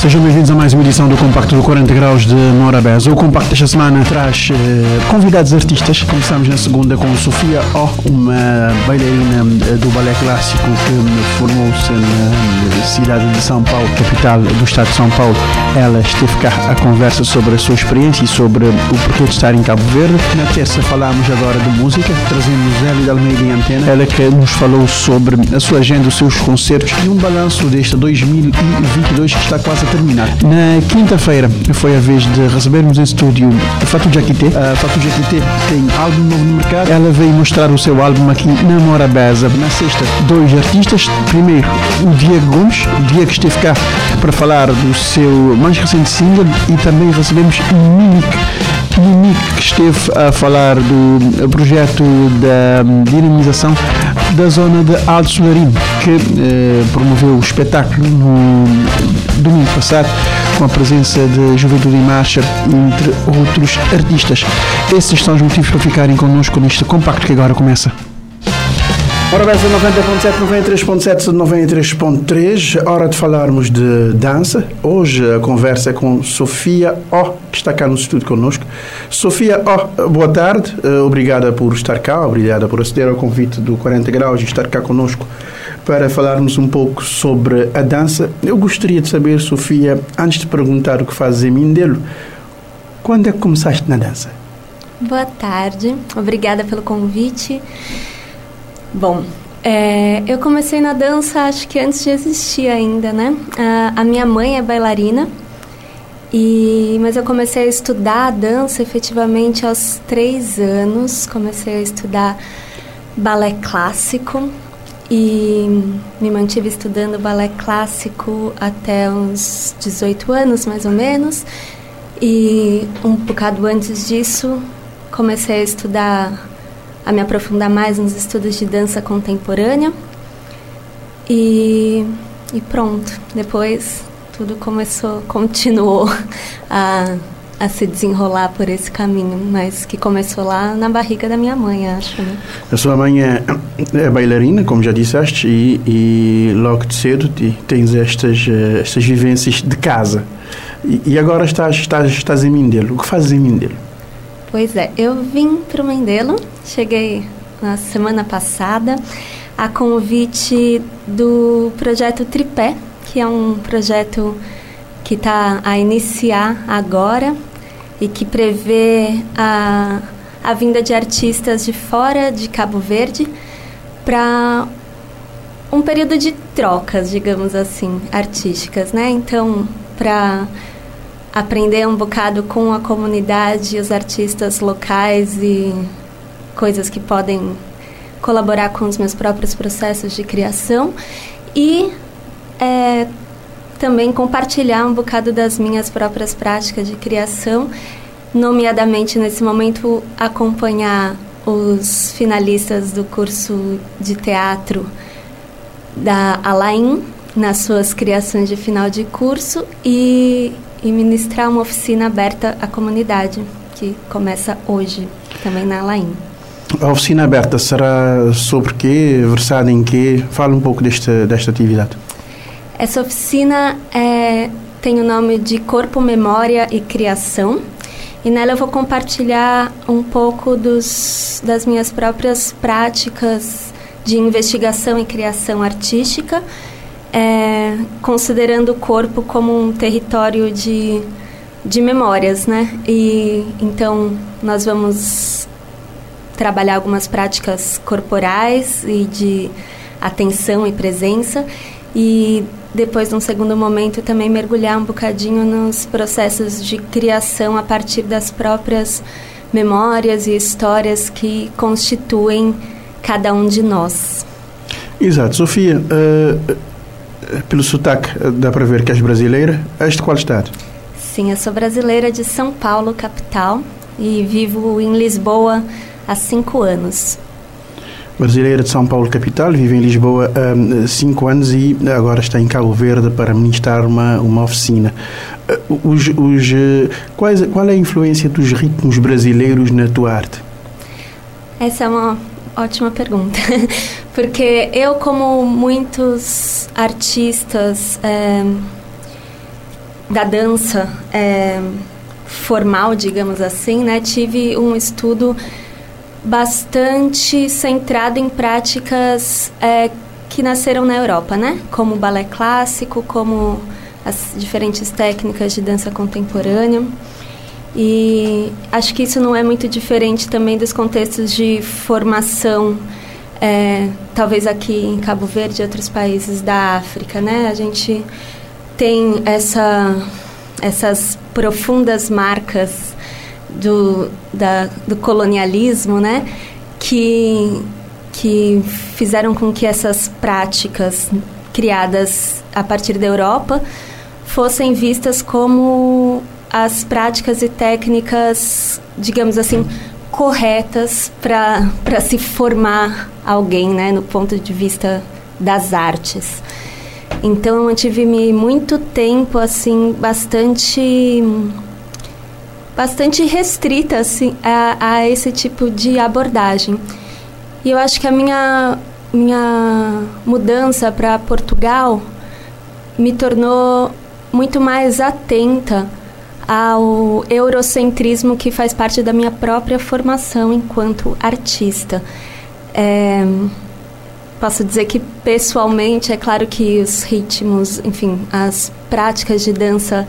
Sejam bem-vindos a mais uma edição do Compacto do 40 Graus de Morabeza. O Compacto desta semana traz eh, convidados artistas. Começamos na segunda com Sofia O, uma bailarina eh, do balé clássico que formou-se na cidade de São Paulo, capital do estado de São Paulo. Ela esteve cá a conversa sobre a sua experiência e sobre o porquê de estar em Cabo Verde. Na terça falámos agora de música, trazemos de Almeida em antena. Ela que nos falou sobre a sua agenda, os seus concertos e um balanço deste 2022 que está quase terminar. Na quinta-feira foi a vez de recebermos em estúdio a Fatou Jaquité. A Fatou Jaquité tem álbum novo no mercado. Ela veio mostrar o seu álbum aqui na Morabeza. Na sexta, dois artistas. Primeiro, o Diego Gomes. O Diego esteve cá para falar do seu mais recente single e também recebemos Mimic. Mimic que esteve a falar do projeto da dinamização da zona de Alto Solarino, que eh, promoveu o espetáculo no domingo passado com a presença de Juventude em Marcha, entre outros artistas. Esses são os motivos para ficarem connosco neste compacto que agora começa. Ora bem, 90.7, 93.7, 93.3, hora de falarmos de dança. Hoje a conversa é com Sofia O, que está cá no estúdio connosco. Sofia O, boa tarde, uh, obrigada por estar cá, obrigada por aceder ao convite do 40 Graus e estar cá connosco para falarmos um pouco sobre a dança. Eu gostaria de saber, Sofia, antes de perguntar o que fazes em Mindelo, quando é que começaste na dança? Boa tarde, obrigada pelo convite. Bom, é, eu comecei na dança acho que antes de existir ainda, né? A, a, minha mãe é bailarina, e, mas eu comecei a estudar dança efetivamente aos três anos. Comecei a estudar balé clássico e me mantive estudando balé clássico até uns 18 anos, mais ou menos. E um bocado antes disso, comecei a estudar a me aprofundar mais nos estudos de dança contemporânea. E, e pronto, depois tudo começou, continuou a, a se desenrolar por esse caminho, mas que começou lá na barriga da minha mãe, acho. Né? A sua mãe é, é bailarina, como já disseste, e, e logo de cedo tens estas, eh, estas vivências de casa. E, e agora estás, estás, estás em Mindelo. O que fazes em Mindelo? Pois é, eu vim para o Mendelo, cheguei na semana passada a convite do projeto Tripé, que é um projeto que está a iniciar agora e que prevê a, a vinda de artistas de fora de Cabo Verde para um período de trocas, digamos assim, artísticas, né? Então, para aprender um bocado com a comunidade, os artistas locais e coisas que podem colaborar com os meus próprios processos de criação e é, também compartilhar um bocado das minhas próprias práticas de criação, nomeadamente nesse momento acompanhar os finalistas do curso de teatro da Alain nas suas criações de final de curso e e ministrar uma oficina aberta à comunidade, que começa hoje, também na Alain. A oficina aberta será sobre quê? Versada em quê? Fala um pouco desta, desta atividade. Essa oficina é, tem o nome de Corpo, Memória e Criação. E nela eu vou compartilhar um pouco dos, das minhas próprias práticas de investigação e criação artística é, considerando o corpo como um território de, de memórias, né? E então nós vamos trabalhar algumas práticas corporais e de atenção e presença e depois num segundo momento também mergulhar um bocadinho nos processos de criação a partir das próprias memórias e histórias que constituem cada um de nós. Exato, Sofia. Uh, pelo sotaque, dá para ver que és brasileira. És de qual estado? Sim, eu sou brasileira de São Paulo, capital, e vivo em Lisboa há cinco anos. Brasileira de São Paulo, capital, vive em Lisboa há um, cinco anos e agora está em Cabo Verde para ministrar uma, uma oficina. os, os, quais, qual é a influência dos ritmos brasileiros na tua arte? Essa é uma ótima pergunta. Porque eu, como muitos artistas é, da dança é, formal, digamos assim, né, tive um estudo bastante centrado em práticas é, que nasceram na Europa, né? Como o balé clássico, como as diferentes técnicas de dança contemporânea. E acho que isso não é muito diferente também dos contextos de formação, é, talvez aqui em Cabo Verde e outros países da África, né? A gente tem essa, essas profundas marcas do, da, do colonialismo, né? Que, que fizeram com que essas práticas criadas a partir da Europa fossem vistas como as práticas e técnicas, digamos assim, corretas para se formar alguém, né, no ponto de vista das artes. Então eu mantive-me muito tempo assim bastante bastante restrita assim, a, a, esse tipo de abordagem. E eu acho que a minha, minha mudança para Portugal me tornou muito mais atenta ao eurocentrismo que faz parte da minha própria formação enquanto artista. É, posso dizer que pessoalmente é claro que os ritmos, enfim, as práticas de dança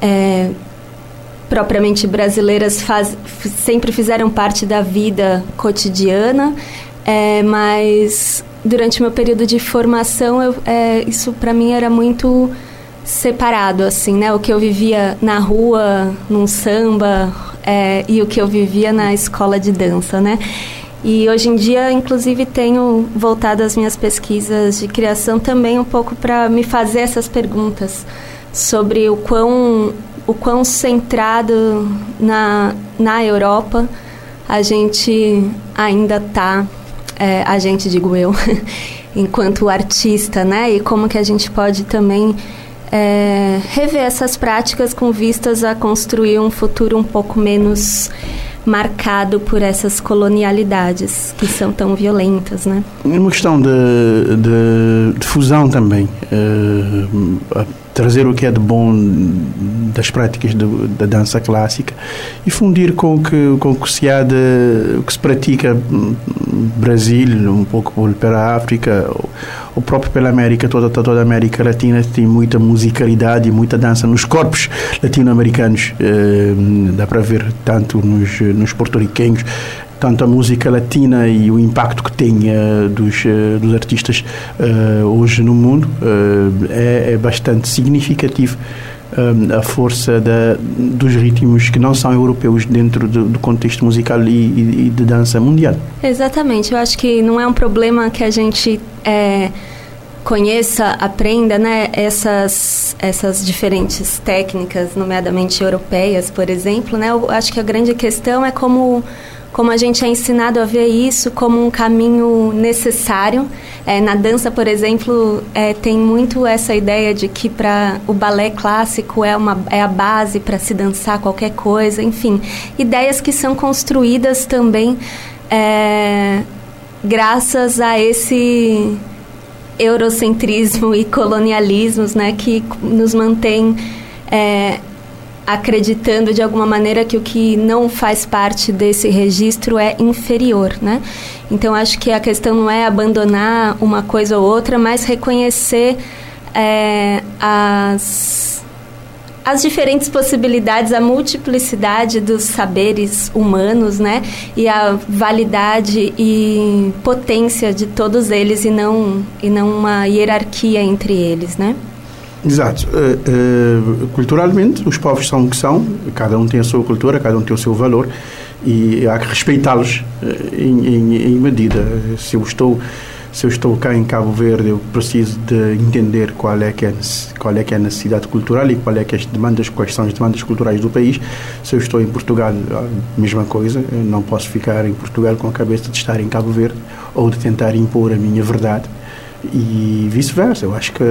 é, propriamente brasileiras faz, sempre fizeram parte da vida cotidiana, é, mas durante meu período de formação, eu, é, isso para mim era muito separado, assim, né? O que eu vivia na rua, num samba, é, e o que eu vivia na escola de dança, né? E hoje em dia, inclusive, tenho voltado as minhas pesquisas de criação também um pouco para me fazer essas perguntas sobre o quão o quão centrado na, na Europa a gente ainda está, é, a gente digo eu, enquanto artista, né? E como que a gente pode também é, rever essas práticas com vistas a construir um futuro um pouco menos marcado por essas colonialidades que são tão violentas, né? Uma questão de, de, de fusão também. Uh, trazer o que é de bom das práticas de, da dança clássica e fundir com o que, com que se há de, o que se pratica Brasil, um pouco pela África, ou próprio pela América, toda, toda a América Latina tem muita musicalidade e muita dança nos corpos latino-americanos. Eh, dá para ver tanto nos, nos porto-riquenhos, tanto a música latina e o impacto que tem uh, dos, uh, dos artistas uh, hoje no mundo é, é, bastante significativo a força da, dos ritmos que não são europeus dentro do, do contexto musical e, e, de dança mundial. Exatamente, eu acho que não é um problema que a gente é, conheça, aprenda, né, essas essas diferentes técnicas, nomeadamente europeias, por exemplo, né? Eu acho que a grande questão é como como a gente é ensinado a ver isso como um caminho necessário. É, na dança, por exemplo, é, tem muito essa ideia de que para o balé clássico é, uma, é a base para se dançar qualquer coisa, enfim, ideias que são construídas também é, graças a esse eurocentrismo e colonialismos, né, que nos mantém é, acreditando de alguma maneira que o que não faz parte desse registro é inferior, né? Então acho que a questão não é abandonar uma coisa ou outra, mas reconhecer é, as as diferentes possibilidades, a multiplicidade dos saberes humanos, né? E a validade e potência de todos eles e não e não uma hierarquia entre eles, né? Exato. Uh, uh, culturalmente, os povos são o que são, cada um tem a sua cultura, cada um tem o seu valor e há que respeitá-los uh, em, em, em, medida. Se eu estou se eu estou cá em Cabo Verde, eu preciso de entender qual é que é qual é que é a necessidade cultural e qual é que é as demandas, quais são as demandas culturais do país. Se eu estou em Portugal, a mesma coisa. Eu não posso ficar em Portugal com a cabeça de estar em Cabo Verde ou de tentar impor a minha verdade e vice-versa. Eu acho que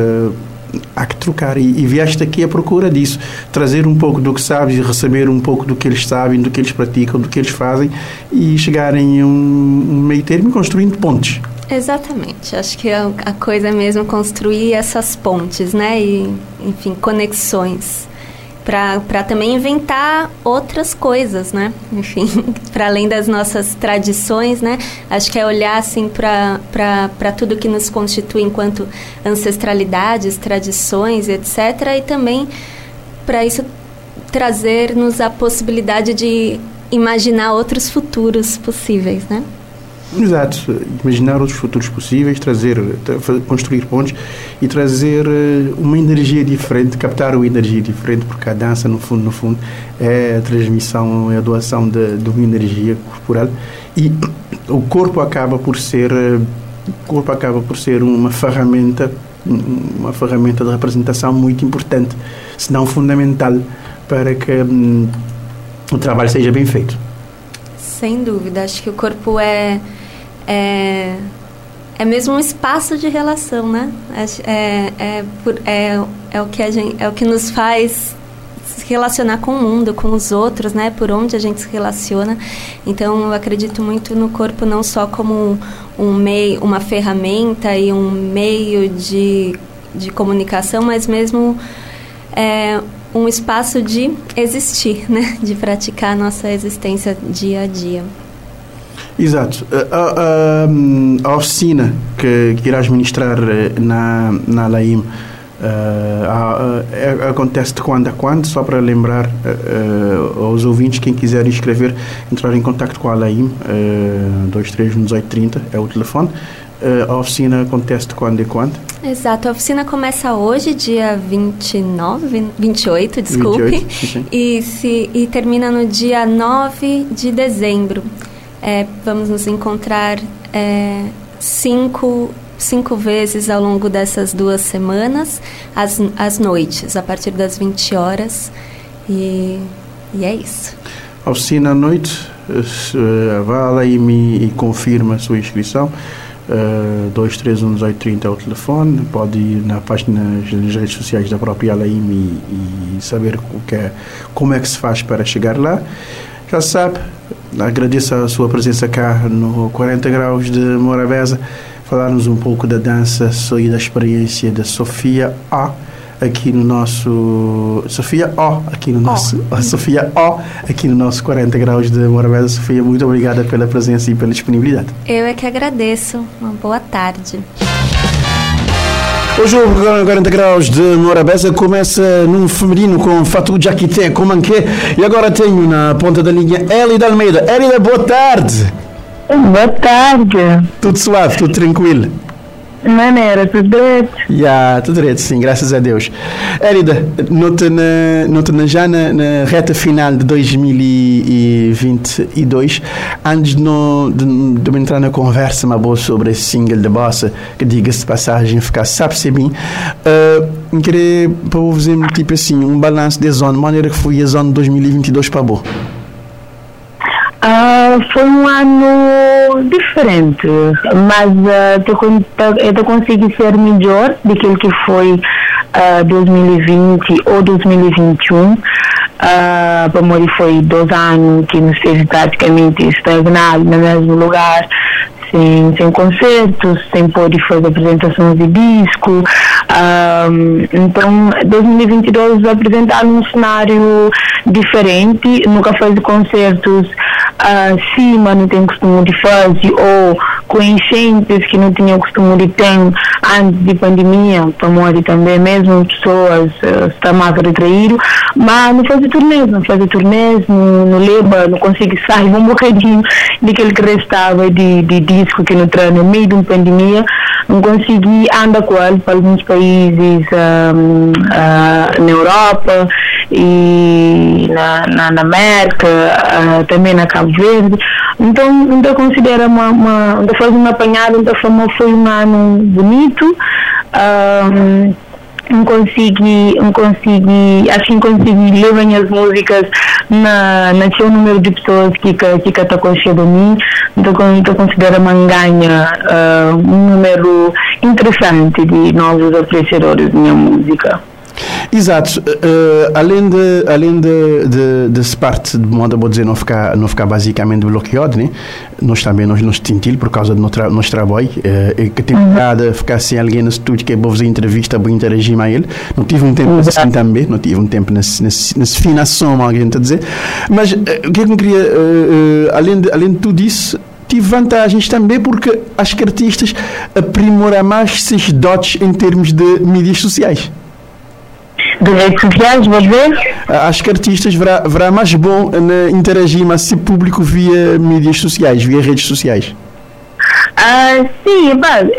há que trocar e, e vieste aqui à procura disso, trazer um pouco do que sabes e receber um pouco do que eles sabem, do que eles praticam, do que eles fazem e chegarem a um, um meio termo e construindo pontes. Exatamente. Acho que a, a coisa é mesmo construir essas pontes, né? E, enfim, conexões para também inventar outras coisas, né? Enfim, para além das nossas tradições, né? Acho que é olhar assim para tudo que nos constitui enquanto ancestralidades, tradições, etc. E também para isso trazer-nos a possibilidade de imaginar outros futuros possíveis, né? Exato, imaginar outros futuros possíveis, trazer, construir pontes e trazer eh, uma energia diferente, captar uma energia diferente, porque a dança, no fundo, no fundo, é a transmissão, é a doação de, de uma energia corporal e o corpo acaba por ser, eh, o corpo acaba por ser uma ferramenta, uma ferramenta de representação muito importante, se não fundamental, para que hum, o trabalho seja bem feito. Sem dúvida, acho que o corpo é é, é mesmo um espaço de relação, né? É, é, é, é, o que a gente, é o que nos faz se relacionar com o mundo, com os outros, né? Por onde a gente se relaciona. Então, eu acredito muito no corpo não só como um meio, uma ferramenta e um meio de, de comunicação, mas mesmo é, um espaço de existir, né? De praticar a nossa existência dia a dia. Exato. A, a, a oficina que, que, irás ministrar eh, na, na Laim uh, uh, acontece de quando a quando? Só para lembrar aos ouvintes, quem quiser inscrever, entrar em contato com a Laim, uh, 231830 é o telefone. a oficina acontece de quando e quando? Exato, a oficina começa hoje, dia 29, 28, desculpe, 28, e, se, e termina no dia 9 de dezembro. É, vamos nos encontrar é, cinco, cinco vezes ao longo dessas duas semanas, às, às noites, a partir das 20 horas. E, e é isso. Oficina à noite, vá lá e me e confirma a sua inscrição. Uh, 231 é o telefone, pode ir na página nas redes sociais da própria Alaim e, e saber o que é, como é que se faz para chegar lá. Já sabe, agradeço a sua presença cá no 40 Graus de Morabeza, falar-nos um pouco da dança e da experiência da Sofia A aqui no nosso Sofia O aqui no nosso oh. Sofia O aqui no nosso 40 graus de Morabeza. Sofia muito obrigada pela presença e pela disponibilidade. Eu é que agradeço. Uma boa tarde o jogo 40 graus de Morabeza começa num feminino com Fatou Jaquité, com Manqué. E agora tenho na ponta da linha Elida Almeida. Elida, boa tarde. Boa tarde. Tudo suave, tudo tranquilo. Maneira, tudo direito? Já, yeah, tudo direito, sim, graças a Deus. Érida, nota, na, nota já na, na, reta final de 2022, antes de, de, de entrar na conversa uma boa sobre esse single de bossa, que diga-se de passagem, ficar sabe-se bem, uh, queria para fazer tipo assim, um balanço da zona, de maneira que foi a zona de 2022 para boa. Uh, foi um ano diferente, mas uh, eu consegui ser melhor do que foi uh, 2020 ou 2021. Uh, para Mori foi dois anos que nos fez praticamente estagnar no mesmo lugar, sem, sem concertos, sem poder fazer apresentações de disco. Então, 2022 apresentaram um cenário diferente, nunca fez concertos acima, não tem costume de fazer, ou com enchentes que não tinham costume de ter antes de pandemia, para morrer também, mesmo pessoas uh, estão a retrair, mas não fazer turnês, não fazer turnês, não, não leva, não consigo sair um bocadinho daquele que restava de, de disco que não traz no meio de uma pandemia, não consegui andar com ele para alguns países um, uh, na Europa e na, na, na América, uh, também na Cabo Verde. Então, então considero uma, uma então faz uma apanhada, então foi um ano bonito. Um, não consegui, não consegui, não consegui ler as músicas na, na um número de pessoas que que que está conhecendo mim, então eu considero manganha uh, um número interessante de novos apreciadores de minha música. Exato. Uh, além de além de, de, de parte de modo vou dizer não ficar não ficar basicamente bloqueado, né? Nós também nós nos sentimos por causa do nosso, nosso trabalho uh, que tem uhum. cada ficar sem alguém no estúdio que é vou fazer entrevista, vou interagir com ele. Não tive um tempo assim também, não tive um tempo nesse nesse, nesse finação, alguém está a dizer. Mas uh, o que é que eu queria além de além de tudo isso tive vantagens também porque acho que artistas aprimoram mais esses dotes em termos de mídias sociais de redes sociais, vou ver? Acho que artistas verá, verá mais bom na interagir mais se público via mídias sociais, via redes sociais. Ah, sim,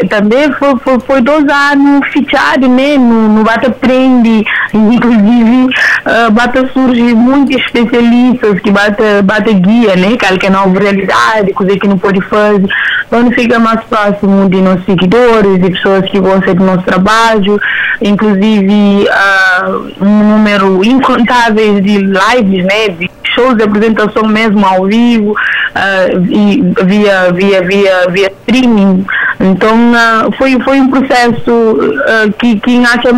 também foi, foi, foi, dois anos fechado né, no, no Bata Prende, inclusive uh, Bata surge muitos especialistas que Bata, bata guia, né, que é nova realidade, coisa que não pode fazer, onde fica mais próximo de nossos seguidores, de pessoas que gostam do nosso trabalho, inclusive uh, um número incontável de lives, né, de shows de apresentação mesmo ao vivo, uh, e via, via, via, via streaming. Então uh, foi, foi um processo uh, que, que acha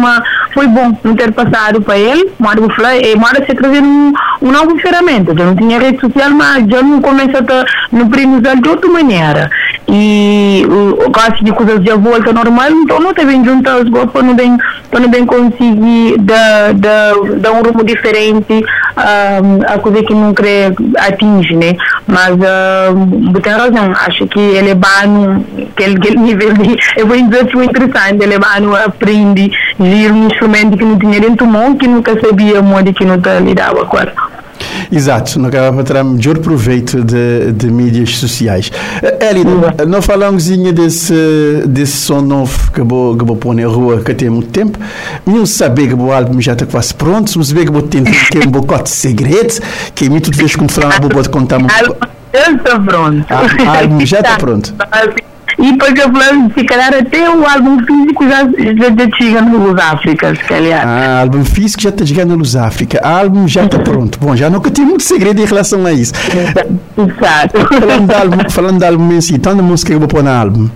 foi bom não ter passado para ele. Mora falei, mora se trazer um, um novo ferramenta. Já não tinha rede social, mas já não começa a no primo de outra maneira. E o, caso de coisas já volta normal, então não tem bem juntar os golpes, não bem, não bem conseguir dar, dar, dar um rumo diferente a coisa que não quer atinge, né? Mas uh, tem razão, acho que ele é bano, aquele, aquele nível de. Eu vou dizer que é interessante, ele é bano, aprende a um instrumento que não tinha dentro do mundo, que nunca sabia o modo que não lidava com ele. Exato, não acaba para tirar melhor proveito de, de mídias sociais. Elida, uhum. não falamos desse, desse som novo que vou, que vou pôr na rua que tem muito tempo. Não saber que o álbum já está quase pronto, mas saber que vou tentar é um bocado de segredo, que é muito vezes como falar, vou contar muito. Álbum já está pronto. Ah, álbum já está pronto. E depois eu falei, se calhar até o álbum físico já, já, já chega no Luz África, se calhar. Ah, álbum físico já está chegando no Luz África. Álbum já está pronto. Bom, já nunca tive muito segredo em relação a isso. Exato. Falando de álbum, falando de álbum em si, então a música que eu vou pôr no álbum? Uh,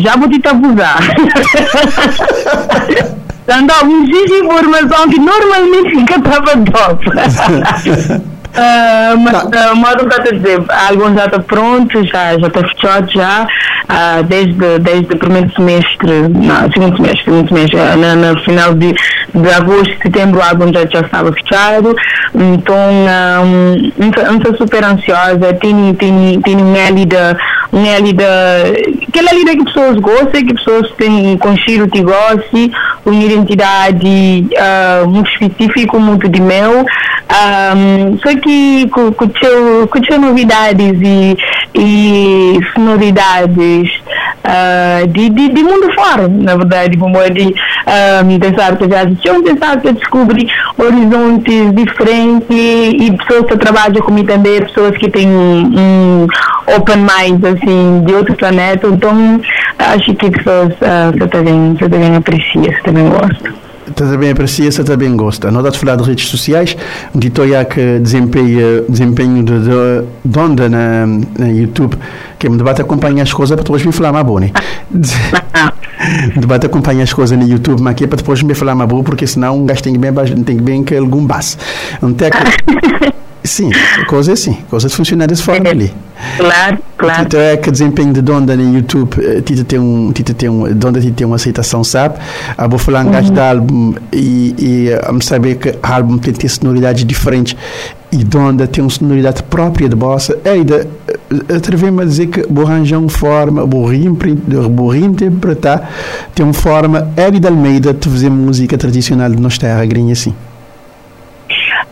já vou te abusar. Dando alguns informação que normalmente fica para top. Uh, mas tá. uh, modo está a dizer, alguns já está pronto, já já está fechado já, uh, desde, desde o primeiro semestre, não, segundo semestre, segundo semestre, na, no final de, de agosto, setembro o álbum já, já estava fechado, então um, eu estou super ansiosa, tenho, tenho, tenho uma lida, uma lida, aquela lida que pessoas gostam, que pessoas têm conhecido que gostam, uma identidade uh, muito específica, muito de meu, um, só que com teu novidades e, e sonoridades uh, de, de, de, mundo fora, na verdade, como é de um, pensar que já existiam, pensar que descobrir horizontes diferentes e pessoas que trabalham comigo também, pessoas que têm um, open mind, assim, de outro planeta, então acho que pessoas uh, você também, você também aprecia, você também gosta também aprecia, se também gosta. Não dá de falar de redes sociais, já que desempenho, desempenho de, de, de onda na, na YouTube, que me debate acompanha as coisas para depois me falar mais bom, né? debate acompanha as coisas no YouTube, mas aqui é para depois me falar mais bom, porque senão um gajo tem bem, tem que bem que algum base. Não tem Sim, coisa é assim, coisa de funcionar dessa forma é, ali. Claro, claro. Tito é que desempenho de Donda no YouTube, eh, Tito tem um, Tito tem um, Donda tem uma aceitação, sabe? A vou falar um uhum. de álbum e, e a me saber que álbum tem, tem sonoridades diferentes e Donda tem uma sonoridade própria de bossa. É, ainda eh, atrevi-me a dizer que vou arranjar uma forma, vou reinterpretar, tem uma forma, é de Almeida de fazer música tradicional de nossa terra, grinha assim.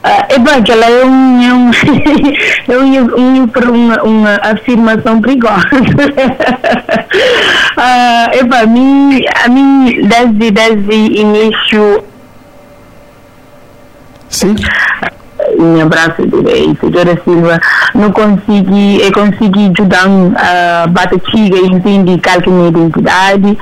Uh, é bem que ela é um, é um, é um, uma, uma afirmação perigosa. uh, é para mim, a mim desde, desde início Sim. Minha braço direito. Dora Silva não consegui, eu consegui ajudar a uh, bater chiga e que é minha identidade.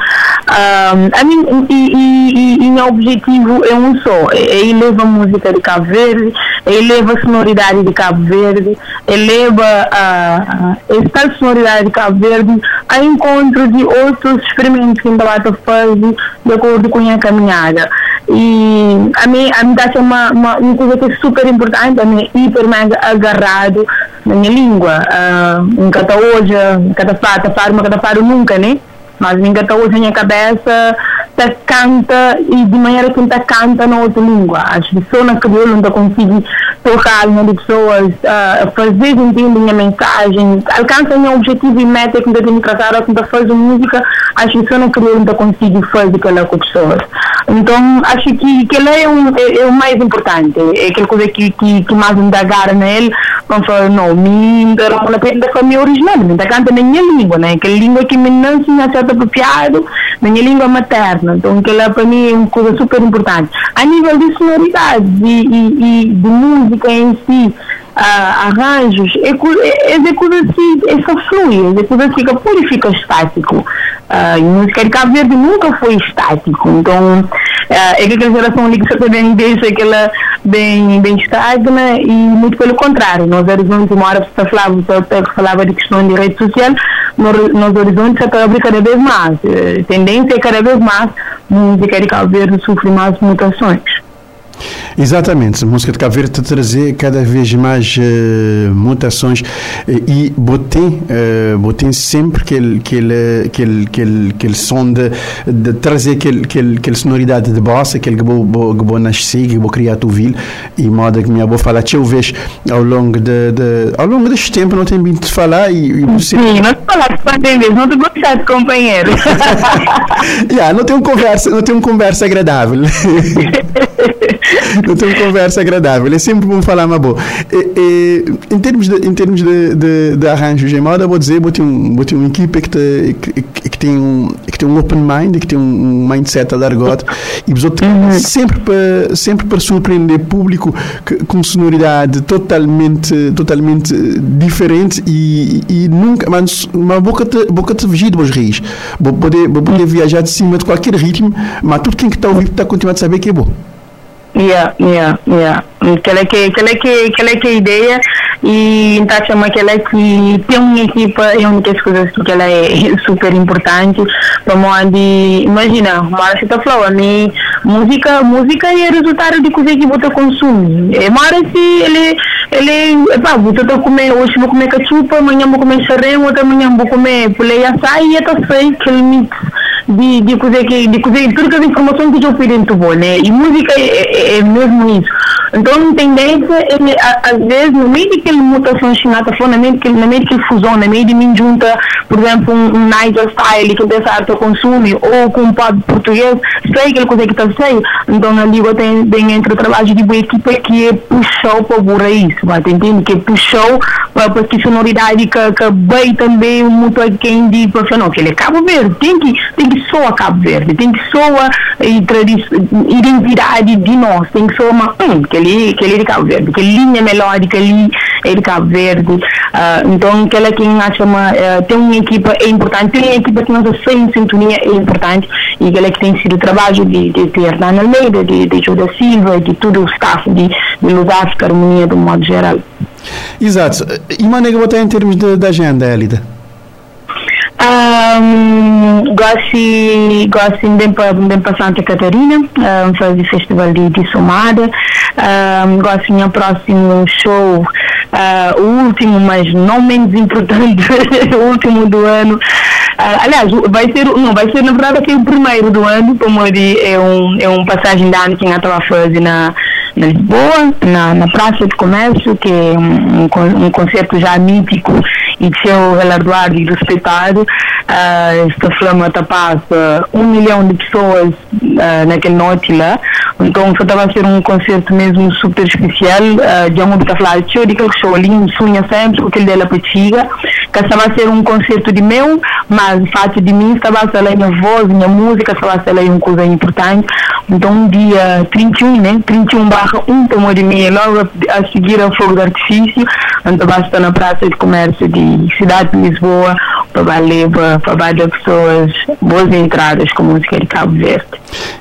A mim, e, e, e, meu objetivo é um só, é, é elevar a música de Cabo Verde, é elevar a sonoridade de Cabo Verde, eleva a, a, esta sonoridade de Cabo Verde a encontro de outros experimentos que a Bata faz de acordo com a caminhada. E a mim, a mim está uma, uma, uma coisa que é super importante, a mim é hiper mega agarrado na minha língua. Uh, um hoje, cata fata, faro nunca, né? Mas ninguém está hoje na minha cabeça, tá canta e de maneira que tá canta na outra língua. As pessoas na crioula não conseguem tocar a de pessoas, uh, fazer entender minha mensagem, alcançar meu objetivo e meta que que tratar quando fazer música, as pessoas na crioula não conseguem fazer aquela com pessoas. Então, acho que, que ele é, um, é, é, o mais importante, é aquela coisa que, que, que mais gara nele, quando fala, não, me não da família original, me canta na minha língua, né? Aquela língua que me não se certo apropriado, na minha língua materna. Então, aquela para mim é uma coisa super importante. A nível de sonoridade e, e, e de música em si, uh, arranjos, é, é, é coisa assim, é só flui, é coisa assim que purifica estático. Uh, música de Cabo Verde nunca foi estático, então uh, é que aquela geração que também deixa aquela bem, bem estagna e muito pelo contrário, nos horizontes uma hora você falava, você falava de questão de rede social, nos, horizontes você abre cada vez mais, a tendência é cada vez mais música de Cabo Verde sofre mais mutações. Exatamente, a música de Cabo Verde trazer cada vez mais uh, mutações e botem, uh, botem sempre aquele, som de, de trazer aquele, aquele, aquele sonoridade de bossa, aquele que vou, vou, vou nascer, que vou criar tu vil e moda que minha avó fala, eu vejo ao longo de, de, ao longo deste tempo não tenho vindo de falar e, e você... Sim, não te falaste quantas vezes, não te gostaste, companheiro. yeah, não tem uma conversa, não tem uma conversa agradável. não tem uma conversa agradável. É sempre bom falar uma boa. E, e, em termos de, em termos de, de, de arranjos em moda, vou dizer, vou ter, um, vou ter uma equipe que, te, que, que, tem um, que tem um open mind, que tem um mindset alargado e uhum. sempre para sempre para surpreender público que, com sonoridade totalmente totalmente diferente e, e nunca mas uma boca te, boca te vigir dos rios vou poder vou poder viajar de cima de qualquer ritmo mas tudo quem está ouvir está a continuar a saber que é bom Yeah, yeah, yeah. Que, aquela que, é ideia e então chama aquela que tem uma equipa é uma das coisas que ela é super importante para onde imagina mas você está falando música música é resultado de coisa que você consome é mas se ele ele pá você está comer hoje vou comer cachupa amanhã vou comer xarém outra manhã vou comer pulei açaí e até sei que ele mix de, de que de tudo que as informações que eu fui dentro bom né? E música é, é, é mesmo isso então a tendência ele às vezes no meio daquele mutação chinata no meio daquele no meio daquele fusão no meio de mim junta por exemplo um, Niger style que dessa arte consume ou com um pop português sei aquela coisa que está sei então na língua tem, tem entre o trabalho de boa equipa que é puxou para o isso vai entende? Que puxou para que sonoridade que, que bem também muito a quem diz não que ele é Cabo Verde tem que tem que que soa Cabo Verde, tem que soa identidade de nós, tem que soa uma, hum, que ele, que ele é de Cabo Verde, que linha melódica ali é de Cabo Verde. Uh, então, aquela que acha uma, uh, tem uma equipa é importante, tem uma equipa que nós em sintonia é importante e aquela que tem sido o trabalho de, de, de Hernán Almeida, de, de Joda Silva, de todo o staff de, de África, Harmonia, do modo geral. Exato. E maneira botar em termos de, de agenda, Elida? Um, gosto, gosto de bem para Santa Catarina, um, fazer festival de, de Somada. Um, gosto do próximo show, uh, o último, mas não menos importante, o último do ano. Uh, aliás, vai ser, não, vai ser na verdade aqui o primeiro do ano, como é um, é um passagem de ano que eu estava fazer na na Lisboa, na, na Praça de Comércio, que é um, um, um concerto já mítico e de seu galardoado e respeitado. Uh, esta flama passa um milhão de pessoas uh, naquele noite lá. Então, estava a ser um concerto mesmo super especial. Uh, de um está falar, tio, de aquele show ali, sonha sempre, com aquele dela petiga. Que estava a ser um concerto de meu, mas o fato de mim estava a ser minha voz, minha música, estava a ser uma coisa importante. Então, dia 31, né? 31 barra barra um tomou de mim logo a, a seguir ao fogo de artifício, então basta na Praça de Comércio de Cidade de Lisboa, para levar para pessoas boas entradas com música de Cabo Verde.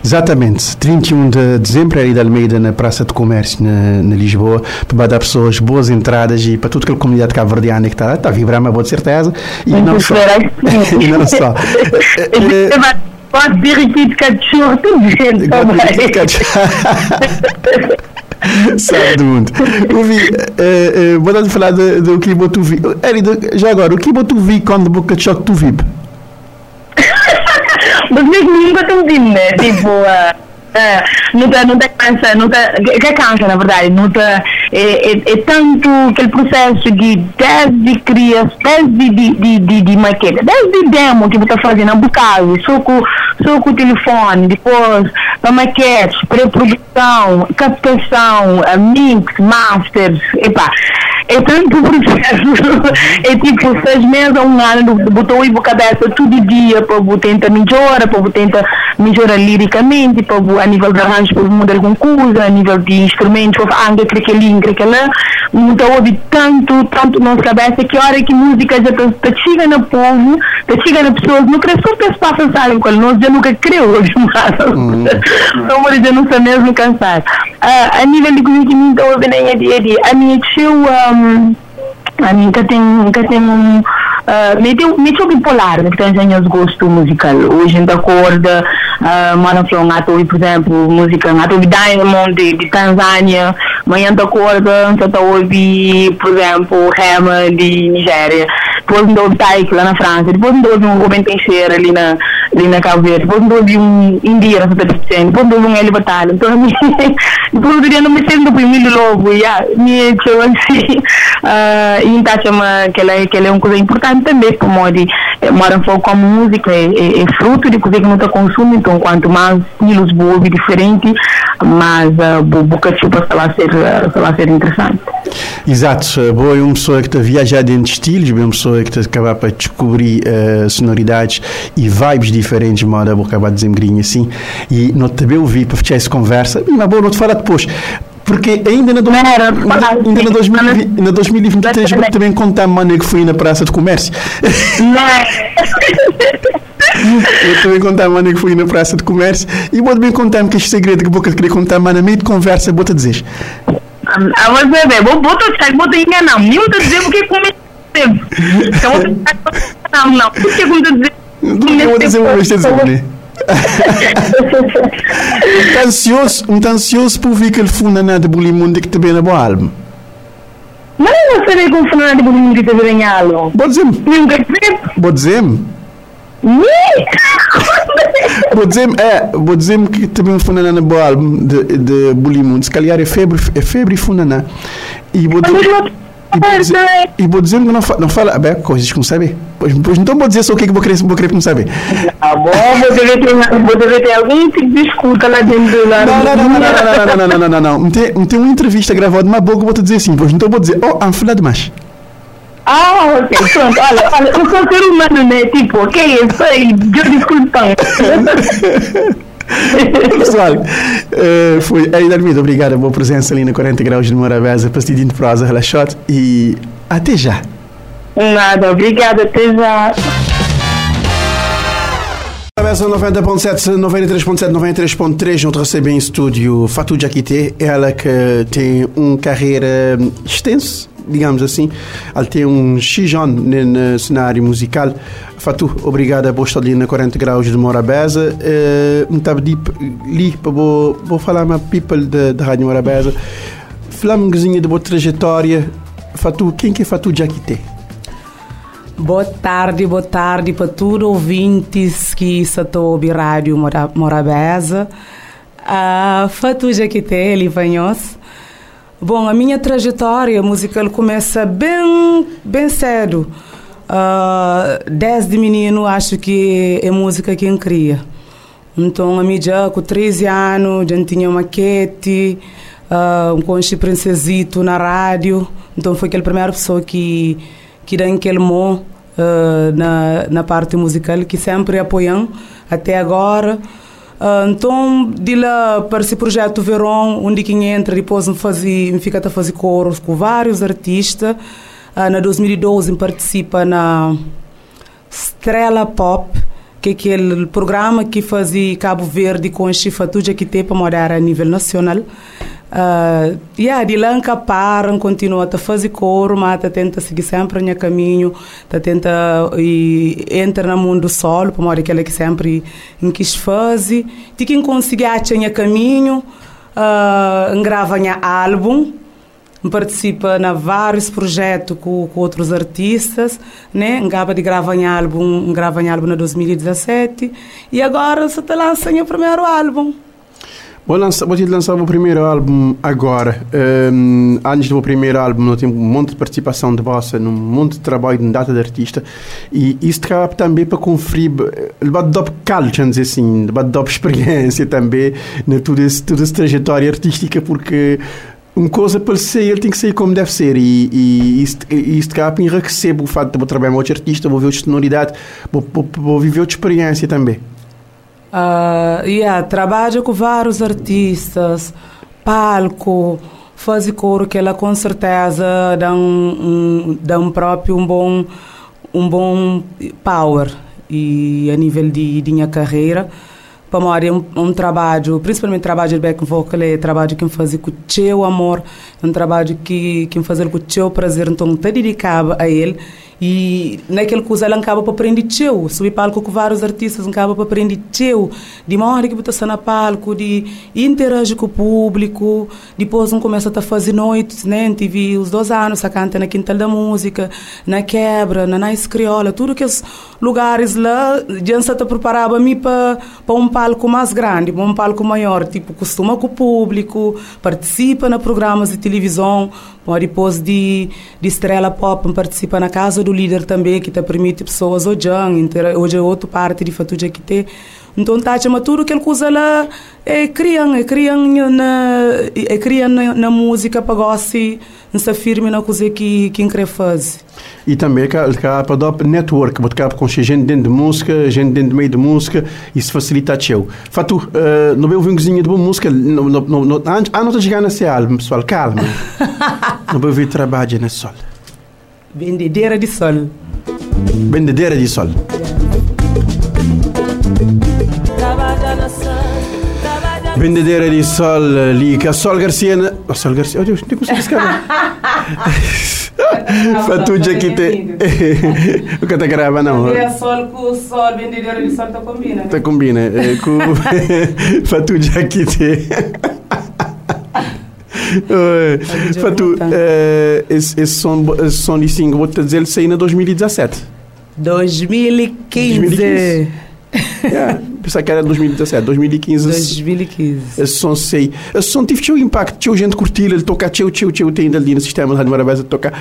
Exatamente, 31 de dezembro, ali de Almeida, na Praça de Comércio, na, na Lisboa, para dar pessoas boas entradas e para toda aquela comunidade cabo-verdiana que está, está a vibrar, uma boa certeza. E não só. e não só. Pode aqui de cachorro, tudo gente também. Sabe do mundo. Ouvi, uh, uh, vou falar do, do que tu vi. Já agora, o que tu vi quando boca de choque tu? Mas mesmo nunca tu vi, né? Tipo, uh, não te, não te cansa, não te, que cansa na verdade, não te, é, é, é tanto aquele processo de desde crias, desde de, de, de, de maquete, desde demo que você está fazendo, um bocado, só com, só com o telefone, depois para maquetes, pré-produção, captação, mix, masters, epá, é tanto processo, é tipo seis meses a um ano, botou aí cabeça todo dia para tentar melhorar, para tentar melhorar liricamente, para a nível de arranjo, para mudar alguma coisa, a nível de instrumentos, para anga, aquele ali, aquele lá, então ouve tanto, tanto na nossa cabeça que a hora que música já está tá chega no povo, está chega nas pessoas, não creio que as passam sabem qual, nós já nunca creu então por já não está mesmo cansado. Uh, a nível de conhecimento, ouve nem dia a dia, a minha tio, um, a minha tem, tem um Uh, meio, meio bipolar, né, que tem os gostos musical. Hoje ainda acorda, uh, mora um ato, por exemplo, música, ato Diamond de, de Tanzânia, amanhã ainda acorda, então ouve, por exemplo, Rema de Nigéria, depois ainda ouve Taik lá na França, depois ainda ouve um Rubem Teixeira ali na, ali na Cabo Verde, depois ainda ouve um Indira, depois ainda ouve um Eli Batalha, então depois eu diria não me sendo mim logo, e me assim, uh, e então chama que ela, que ela é uma coisa importante também, como mora um pouco com a música, é, é, é, fruto de coisa que não está consumindo, então quanto mais estilos boa e diferente, mais uh, boca chupa vai ser, uh, vai ser interessante. Exato, boa é uma pessoa que está viajar dentro de estilos, uma pessoa que está acabar para descobrir uh, sonoridades e vibes diferentes, moda, vou acabar dizer assim, e não também ouvi para fechar essa conversa, mas boa, não te falar depois. Porque ainda na, do, ainda, ainda na, 2020, na 2023 eu também contar mano que fui na praça de comércio. eu também contar mano que fui na praça de comércio e vou também contar-me que este segredo que boca queria contar mano, meio de conversa, vou te dizer. Ah, mas é bem, vou botar te vou te enganar, nem vou te dizer o que comer tempo. Não, não, por que vou te dizer? Não vou dizer o que você dizer, Mwen tan syos pou vi ke l foun nan ate bou moun dik te bene bo alm? Mwen an se ve kon foun nan ate bou li moun dik te bene alm? Bodzim? Bodzim? Oui! Bodzim, e, bodzim ki te bene foun nan bo alm de bou li moun. Skal yare febri foun nan dizer, e vou dizer que não, não fala bem, coisas que não sabe. Pois, pois então vou dizer só o que, é que vou querer, vou querer que não sabe. Ah, bom, vou dever ter, alguém que discuta lá dentro lá. Não, não, não, não, não, não, não, não, não, não, não. Tem, tem uma entrevista gravada, mas boca vou te dizer assim, pois então vou dizer, oh, I'm demais. Ah, ok, pronto. Olha, olha, eu sou ser humano, né? Tipo, ok, isso aí, eu desculpa. Pessoal, uh, foi aí Darmido, obrigado a boa presença ali na 40 graus de Morabeza, pastilhinho de prosa, relaxote e até já. Nada, obrigada, até já. Morabeza 90.7, 93.7, 93.3, não recebe em estúdio Fatou Jakite, ela que tem uma carreira extensa digamos assim, ele tem um xijão no cenário musical. Fatu, obrigado por estar ali na 40 graus de Morabeza. Uh, estava ali para vou, falar com people da Rádio Morabeza. Pouquinho da boa trajetória. Fatu, quem que é Fatu Jaquite? Boa tarde, boa tarde para todos ouvintes que estão a ouvir Rádio Morabeza. Uh, Fatu Jaquite, ele vanhos. Bom, a minha trajetória musical começa bem, bem cedo. Uh, desde menino, acho que é música quem cria. Então, a já com 13 anos, já tinha maquete, uh, um conche princesito na rádio. Então, foi aquela primeira pessoa que, que dá aquele mão uh, na, na parte musical, que sempre apoiam até agora. Uh, então, de lá para esse projeto Verão, onde quem entra, depois fazer, fica a fazer coros com vários artistas. Uh, na 2012 participa na Estrela Pop, que é aquele programa que fazia Cabo Verde com a Chifatuja que tem para morar a nível nacional. Uh, yeah, de lá param, continua a fazer coro, mas tenta seguir sempre no caminho, tá tenta e entra no mundo solo, para morar aquela que sempre quis fazer. De quem conseguir achar caminho, uh, grava álbum, participa na vários projetos com, com, outros artistas, né? Acaba de gravar um álbum, grava um álbum em 2017 e agora você está lançando o primeiro álbum. Vou, lançar, vou lançar o primeiro álbum agora. Um, antes do primeiro álbum, eu tenho um monte de participação de vossa, um monte de trabalho de data de artista. E isso acaba também para conferir, levado de culture, dizer assim, levado de experiência também, na toda, esse, toda essa trajetória artística, porque uma coisa para sair, ele tem que sair como deve ser. E, e isto, isto acaba enriquecer o fato de eu trabalhar com outro artista, vou ver outra sonoridade, vou, vou, vou viver outra experiência também. Uh, yeah, trabalha com vários artistas, palco, faz coro que ela com certeza dá um, um, dá um próprio um bom, um bom power e a nível de, de minha carreira. Para mim é um, um, trabalho, principalmente trabalho de back vocal, é trabalho que me faz com o seu amor, é um trabalho que, que me faz com o seu prazer, então está dedicado a ele e naquele coisa ela acaba para aprender teu. Subir palco com vários artistas, acaba para aprender teu. De uma hora que está na palco, de interagir com o público. Depois não começa a fazer noites, né? Tive os dois anos a cantar na Quintal da Música, na Quebra, na Nice Crioula, tudo aqueles lugares lá, já se preparava me para um palco mais grande, para um palco maior. Tipo, costuma com o público, participa na programas de televisão, depois de, de estrela pop, participa na casa do líder também, que te permite pessoas hoje, hoje é outra parte de fatura que tem. Então, tá chama tudo que ele usa lá, é criando, é criando na, é criando na, na música para gostar, se firme na coisa que, que quer fazer. E também que para dar network, porque acaba com gente dentro de música, gente dentro do meio de música, isso facilita o Fatu, uh, não veio um cozinha de boa música, não, não, não, antes, ah, não está chegando nesse álbum, pessoal, calma. não vir trabalho nesse sol. Vendedeira de sol. Vendedeira de sol. Vendedeira de sol a Sol Garcia. A Sol Garcia, oh Deus, não consigo escrever. Fatuja que te. O que tá grava não? Vendedeira sol com sol, vendedeira de sol tá combina. Tá combina. Com Fatuja que te. Fatu, esse, som, esse som de single, vou-te dizer, ele saiu em 2017. 2015. 2015. yeah, pensava que era 2017, 2015. 2015. Esse som sei. Esse som tive o impacto, tinha gente curtir, ele toca, tchau, tchau, tchau, tem ali no sistema da Rádio Marabesa tocar.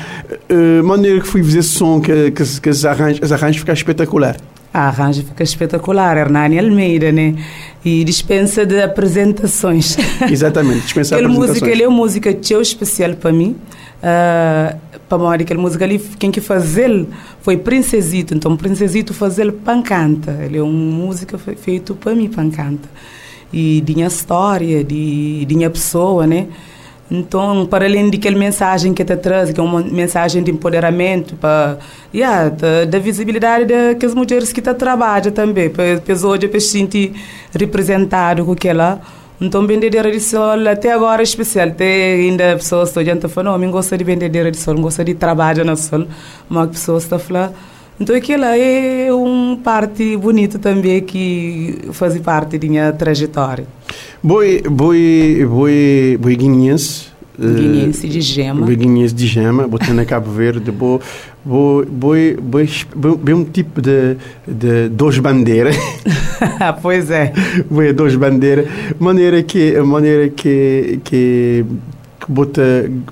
Uh, maneira que fui ver esse som, que, que, que os arranjos, os arranjos ficaram espetacular. A arranjo fica espetacular, Hernani Almeida, né? E dispensa de apresentações. Exatamente, dispensa de apresentações. música, ele é uma música tão especial para mim. Uh, para mim, aquela música ali, quem que faz ele foi Princesito. Então, Princesito faz ele pancanta. Ele é uma música feita para mim, pancanta. E de minha história, de, minha pessoa, né? Então, para além daquela mensagem que te traz, que é uma mensagem de empoderamento, para, yeah, da, da visibilidade das mulheres que te trabalham também, para pessoas de se sentir representado com aquela. Então, vendedeira de sol, até agora é especial. Até ainda pessoas estão dizendo, não, eu gosto de vendedeira de sol, gosto de trabalhar no sol, mas pessoas estão falando. Então, aquilo é uma parte bonita também que faz parte da minha trajetória. Boi, boi, boi, boi guineense. Guineense de gema. Boi guineense de gema, botando Cabo Verde, boi, boi, boi, boi um tipo de, de duas bandeiras. pois é. Boi duas bandeiras. Maneira que, maneira que, que que bota,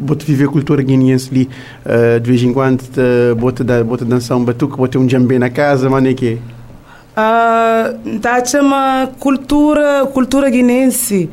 bota viver a cultura guineense ali, uh, de vez em quando, bota, bota dançar um batuque, bota um jambé na casa, mano, é que uh, tá chama cultura, cultura guinense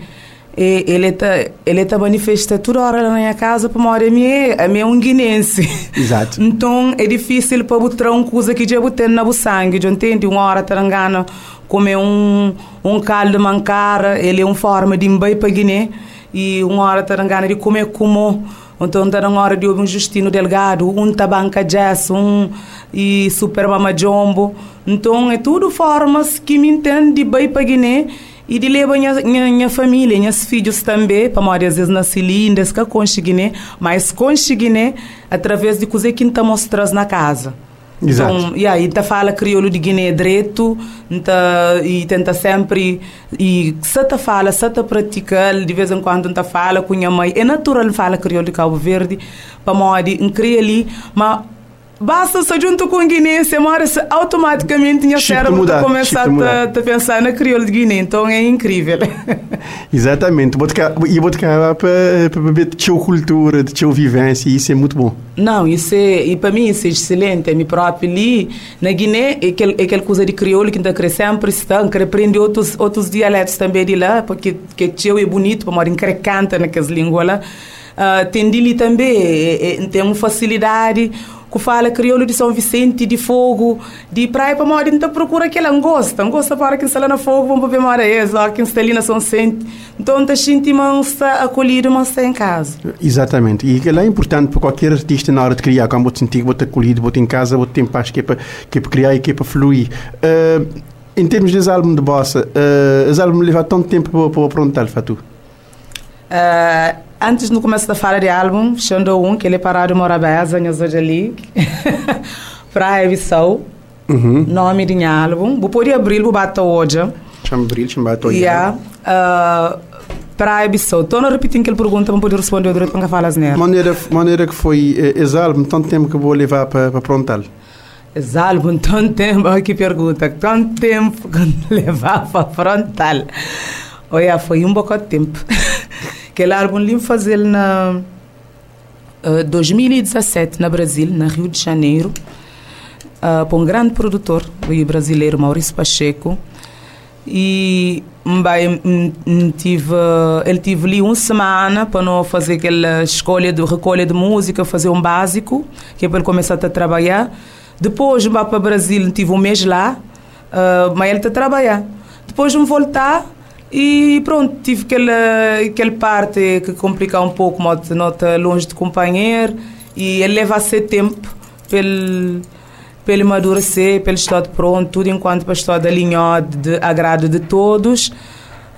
E ele tá, ele tá manifesta toda hora na minha casa para morar a minha, a minha um guinense. Exato. Então é difícil para botar uma coisa que já botei na sangue, já entende? Uma hora tarangana comer um um caldo mancara, ele é uma forma de embai para Guiné e uma hora tarangana de comer como então está na hora de ouvir um Justino Delgado, um Tabanca Jazz, um e Super Mama Jombo. Então é tudo formas que me entendem de bem para Guiné e de levar minha, minha, minha família, minhas filhos também, para morar às vezes na cilindras, que conseguir, mas conseguir através de coisas que está mostrando na casa. Exato. Então, e aí tá fala crioulo de Guiné direito, tá, e tenta sempre e se tá fala, se tá pratica, de vez em quando tá fala com a mãe, é natural fala crioulo de Cabo Verde, para modo um ali, mas Basta se junto com Guiné, você mora -se automaticamente minha cérebro tá começar a, a pensar na crioula de Guiné, então é incrível. Exatamente, e vou cá para beber de sua cultura, de sua vivência, e isso é muito bom. Não, isso é, e para mim isso é excelente, é me próprio ali, na Guiné, é aquele, é aquela coisa de crioulo que está crescendo, sempre está, quer aprender outros, outros dialetos também de lá, porque que é bonito, para morar em canta naquelas línguas lá. Uh, tem dili também, é, é, tem uma facilidade, que fala crioulo de São Vicente, de fogo, de praia para morar, então procura aquela angosta, angosta para que está lá na fogo, vamos ver mora é, que está ali na São Vicente. Então, a gente está acolhido, está em casa. Exatamente, e aquilo é importante para qualquer artista na hora de criar, quando você sentir você acolhido, você em casa, você tem paz, que é para, que é para criar e que é para fluir. Uh, em termos dos álbuns de bossa, uh, os álbuns levam tanto tempo para, para aprontar, Fatu? Uh, antes no começo da fala de álbum, chando um que ele parado mora beza, hoje ali, para Bissau, uhum. nome de álbum, vou poder abrir o bato hoje. Chama abrir, chama bato hoje. Yeah. Uh, para Bissau, estou a repetir aquela pergunta para poder responder direito para falar nela. Maneira, maneira que foi uh, esse álbum, tanto tempo que vou levar para, para prontar? Esse álbum, tanto tempo, que pergunta, tanto tempo que levar para frontal. Olha, foi um bocado de tempo. Aquele álbum ele fazer na uh, 2017 na Brasil, na Rio de Janeiro, uh, para um grande produtor brasileiro, Maurício Pacheco. E bem, tive, ele tive ali uma semana para não fazer aquela escolha de recolha de música, fazer um básico, que é para ele começar a trabalhar. Depois, vim para o Brasil, tive um mês lá, uh, mas ele está a trabalhar. Depois, me voltar, e pronto, tive aquela, aquela parte que complica um pouco, mas nota longe de companheiro e ele leva a ser tempo para ele, para ele amadurecer, para ele estar pronto, tudo enquanto para estar alinhado de agrado de todos.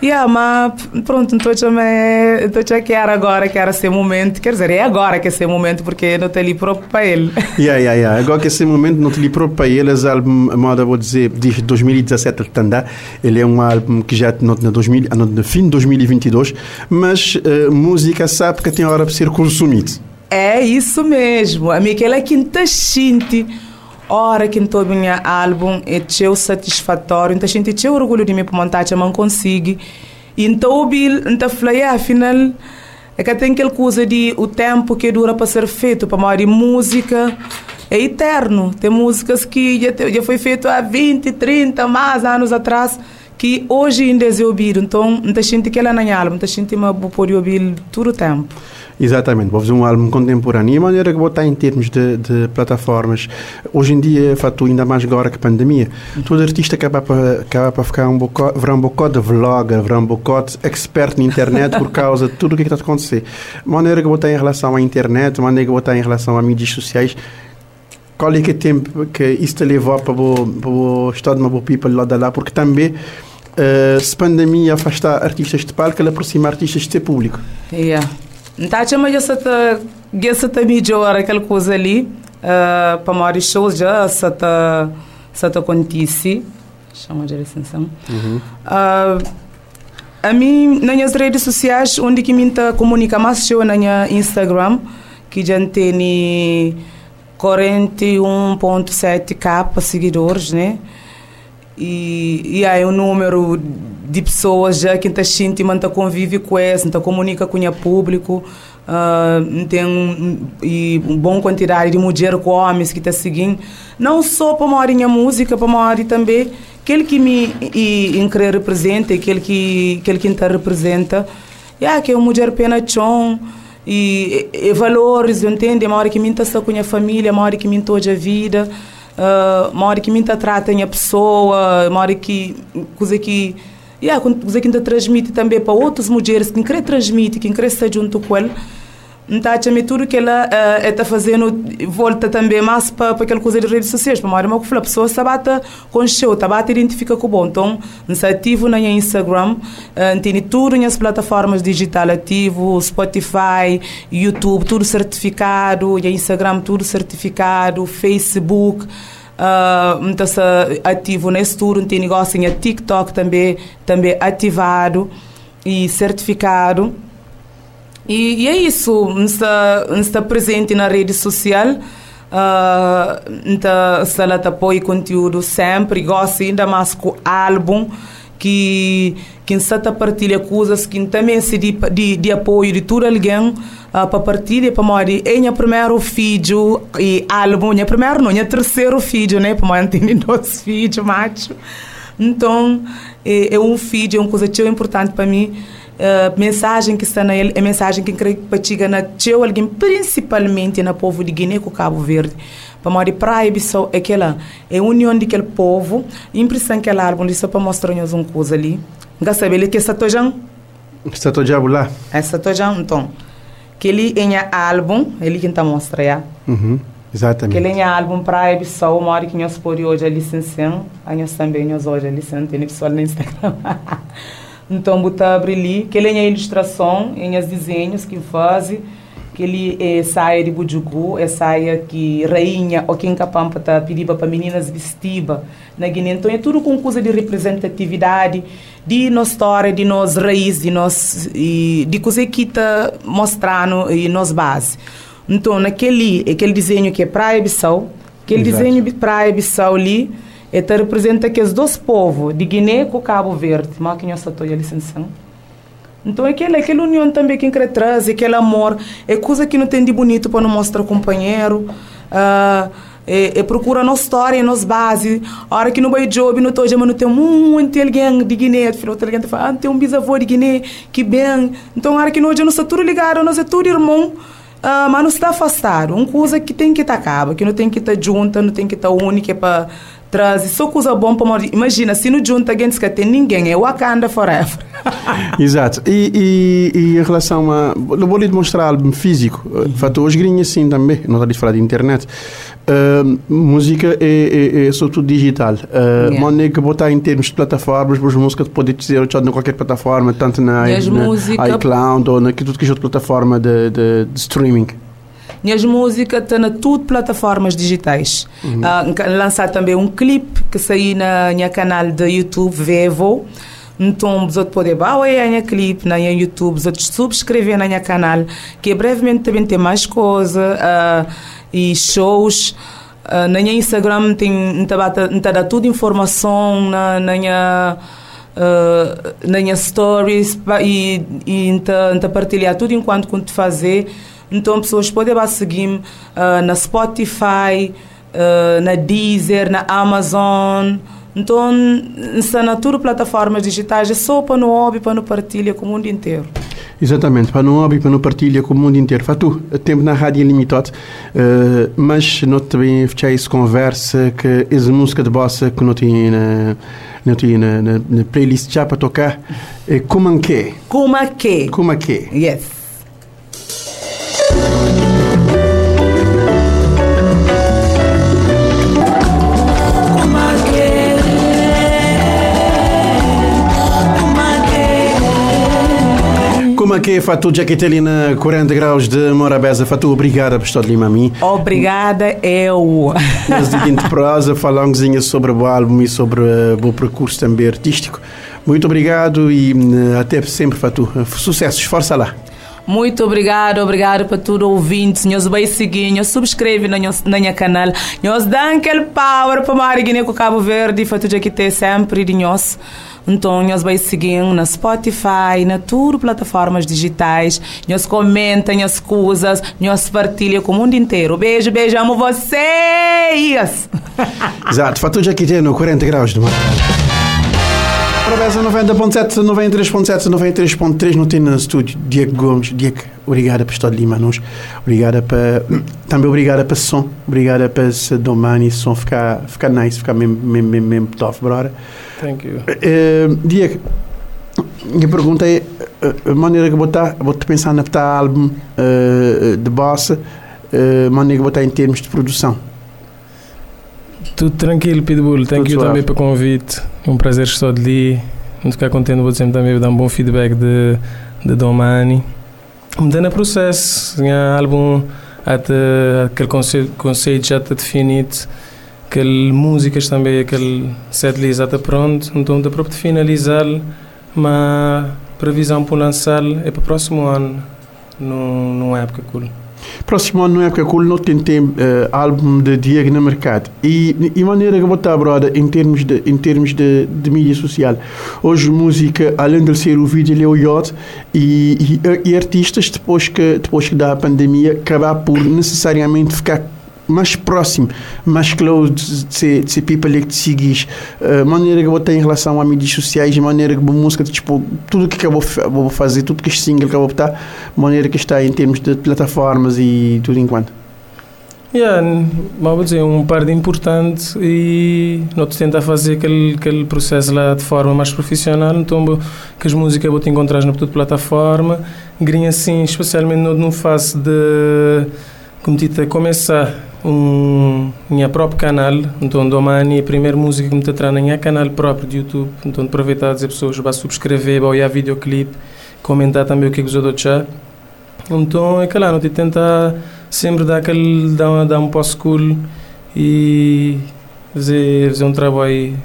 Yeah, mas pronto, então também estou já quero agora, quero esse momento. Quer dizer, é agora que é esse momento, porque não tem ali próprio para ele. Yeah, yeah, yeah. Agora que esse momento não tem ali próprio para ele, esse álbum, moda vou dizer, de 2017 ele Ele é um álbum que já no, no, 2000, no fim de 2022, mas uh, música sabe que tem hora para ser consumido. É isso mesmo. A Miquela Quinta Xinte hora que estou minha álbum é teu satisfatório. Então gente tem orgulho de mim para montar mas consigo. Então o bil então falei afinal é que tem aquela coisa de o tempo que dura para ser feito para uma música é eterno. Tem músicas que já, já foi feito há 20 30 mais anos atrás que hoje ainda é ouvido então a gente que ela na álbum a gente pode ouvir todo o tempo Exatamente, vou fazer um álbum contemporâneo. E a maneira que vou estar em termos de, de plataformas, hoje em dia, fato ainda mais agora que a pandemia, todo artista acaba para, acaba para ficar um bocado, virar um bocado de vlogger, um bocado expert na internet por causa de tudo o que está a acontecer. A maneira que vou estar em relação à internet, a maneira que vou estar em relação a mídias sociais, qual é que é tempo que isso te levou para o estado de uma boa people lá de lá, porque também Uh, se pandemia afastar artistas de palco, ela aproxima artistas de público. Yeah. Então, chama tá, já se tá melhor aquela coisa ali, uh, para mais shows já se tá, se tá acontece. Chama de licença. A mim, nas redes sociais, onde que me comunica mais, eu na minha Instagram, que já tem 41.7k seguidores, né? E, e aí o número de pessoas já que está sentindo, está convive com essa, está comunica com o público, uh, tem um, e uma boa quantidade de mulheres com homens que está seguindo, não só para uma a música, para uma também aquele que me e, e representa, aquele que aquele que está representa. Yeah, que é uma mulher pena chão e, e, e valores, entende? Uma hora que minta está com a família, uma hora que minta hoje a vida, uh, uma hora que minta trata a pessoa, uma hora que coisa que yeah, coisa que ainda transmite também para outras mulheres que querem transmitir, que querem estar junto com ele então, tudo que ela uh, está fazendo volta também mais para aquela coisa de redes sociais. Para uma que a pessoa se seu, se bate identifica com o bom. Então, nós ativo na Instagram, uh, tem tudo nas plataformas digitais ativo, Spotify, YouTube, tudo certificado, e Instagram tudo certificado, Facebook. Uh, então, ativo nesse tudo, tem negócio em TikTok também, também ativado e certificado. E, e é isso, está, está presente na rede social. Uh, então, ela apoia conteúdo sempre, gosta ainda mais com o álbum que quem está partilha coisas que também se de, de, de apoio de todo alguém uh, para partilhar para morrer. É o primeiro filho e álbum. É primeiro não é terceiro filho né? Para morrer tem dois filhos macho. Então é, é um filho é uma coisa tão importante para mim Uh, mensagem que está na ele é mensagem que creio que chega na teu alguém principalmente na povo de Guiné com Cabo Verde. Para morrer praia só aquela é união daquele povo. Impressão que ela álbum só para mostrar-nos uma coisa ali. Não sabe que essa tojão essa tojão lá. Essa tojão então. Que ele é álbum ele que está mostra já. Uhum. Exatamente. Que ele é álbum para a só uma hora que nós por hoje a licença, a nós também nós hoje a licença, tem pessoal no Instagram. Então, botar ali, que ele é ilustração, em os desenhos que faz, que ele é saia de bujugu, é saia que rainha ou quem capampa tá pedindo para meninas vestidas na Guiné. Então, é tudo com coisa de representatividade, de nossa história, de nossa raiz, de nós e de coisa que está mostrando e nos base. Então, naquele aquele desenho que é Praia Bissau, aquele Exato. desenho de Praia Bissau ali, esta representa que os dois povos, de Guiné com Cabo Verde, mas que nós estou a licença. Então, aquela, aquela união também que quer trazer, aquele amor, é coisa que não tem de bonito para não mostrar companheiro. Uh, é, é procura nossa história, nossa base. A hora que no vai job, no toja, mas não tem muito alguém de Guiné. Filho, alguém fala, ah, tem um bisavô de Guiné, que bem. Então, a hora que nós não está tudo ligado, nós é tudo irmão. Uh, mas não está afastado. Uma coisa que tem que estar acaba, que não tem que estar junta, não tem que estar única para traz só coisa bom para morrer. Imagina, se não junta alguém que tem ninguém, é Wakanda forever. Exato. E, e, e, em relação a. Eu vou lhe mostrar álbum físico. Uhum. Fato, hoje grinha assim também, não está a falar de internet. Uh, música é, é, é sobretudo digital. Uh, yeah. Que botar em termos de plataformas, as músicas pode dizer em qualquer plataforma, tanto na, na iCloud ou na tudo que é outra plataforma de, de, de streaming. Minhas músicas estão na tudo plataformas digitais. Uhum. Uh, lançar também um clipe que saiu na minha canal de YouTube, Vevo. Então, você pode baixar a minha clipe na minha YouTube, você subscrever na minha canal, que brevemente também tem mais coisas uh, e shows. Uh, na minha Instagram tem tá dá tudo informação na, na minha uh, na minha stories e, e tá, tá partilhar tudo enquanto quando fazer então, pessoas podem seguir-me uh, na Spotify, uh, na Deezer, na Amazon. Então, está na tudo plataformas digitais, é só para no hobby, para no partilha com o mundo inteiro. Exatamente, para no hobby, para no partilha com o mundo inteiro. Fatu, tempo na rádio é limitado, uh, mas não também fechei conversa que essa música de bossa que não tinha na, não tinha na, na, na playlist já para tocar, é como que? Como que? Como que? Yes. Como é que é, Fatu Jaquetelina, 40 graus de Morabeza? Fatu, obrigada por estar ali, mami. Obrigada, eu. Na seguinte prosa, falamos sobre o álbum e sobre uh, o percurso também artístico. Muito obrigado e uh, até sempre, Fatu. Sucesso, força lá. Muito obrigado, obrigado para todos os ouvintes. Nós vai seguir, subscreve no nosso canal. Nós dá aquele power para a Guiné com Cabo Verde, para tudo que tem sempre de nós. Então, nós vai seguir na Spotify, na tudo plataformas digitais. Nós comenta as coisas, nós partilha com o mundo inteiro. Beijo, beijo, amo vocês! Exato, para tudo aqui tem no 40 graus de mar. Morabeza 90.7, 93.7, 93.3 no tem no estúdio Diego Gomes. Diego, obrigada por estar ali, manos. Obrigada para. Também obrigada para som. Obrigada para esse domani, som ficar, ficar nice, ficar mesmo, mesmo, mesmo, mesmo top, brother. Thank you. Uh, Diego, minha pergunta é: a maneira que botar, vou pensar na botar álbum uh, de bossa, uh, maneira que botar em termos de produção. Tudo tranquilo, Pitbull. Thank Tudo you também pelo convite. É um prazer estar ali. Muito ficar contente, vou sempre também dar um bom feedback de, de Domani. Mudando o processo, tinha álbum até aquele conceito, conceito já está definido, aquele músicas também, aquele setlist já está pronto, então está para finalizar, mas previsão para lançar é para o próximo ano, no, numa época cool. Próximo ano, não é época cool, não tem tempo, uh, álbum de Diego no mercado. E, e maneira que botar, brother, em termos de, em termos de, de mídia social. Hoje, música, além de ser o vídeo, ele é o yacht. E, e, e artistas, depois que, depois que dá a pandemia, acabar por necessariamente ficar mais próximo, mais close de de people que te seguis, uh, maneira que eu tenho em relação a mídias sociais, maneira que a música, tipo, tudo que eu vou, vou fazer, tudo que este single que eu vou botar, maneira que está em termos de plataformas e tudo enquanto. Yeah, vou dizer, um par de importante e nós tentar fazer aquele, aquele processo lá de forma mais profissional, então que as músicas vou te encontrar na toda plataforma, grinha assim, especialmente no fase de como te começar um minha próprio canal, então domani a primeira música que me está na minha canal próprio de YouTube, então aproveitar as pessoas para subscrever, para olhar videoclipe, comentar também o que os outros já. Então é claro, não te tentar sempre dar aquele dar, dar um passo cool e fazer, fazer um trabalho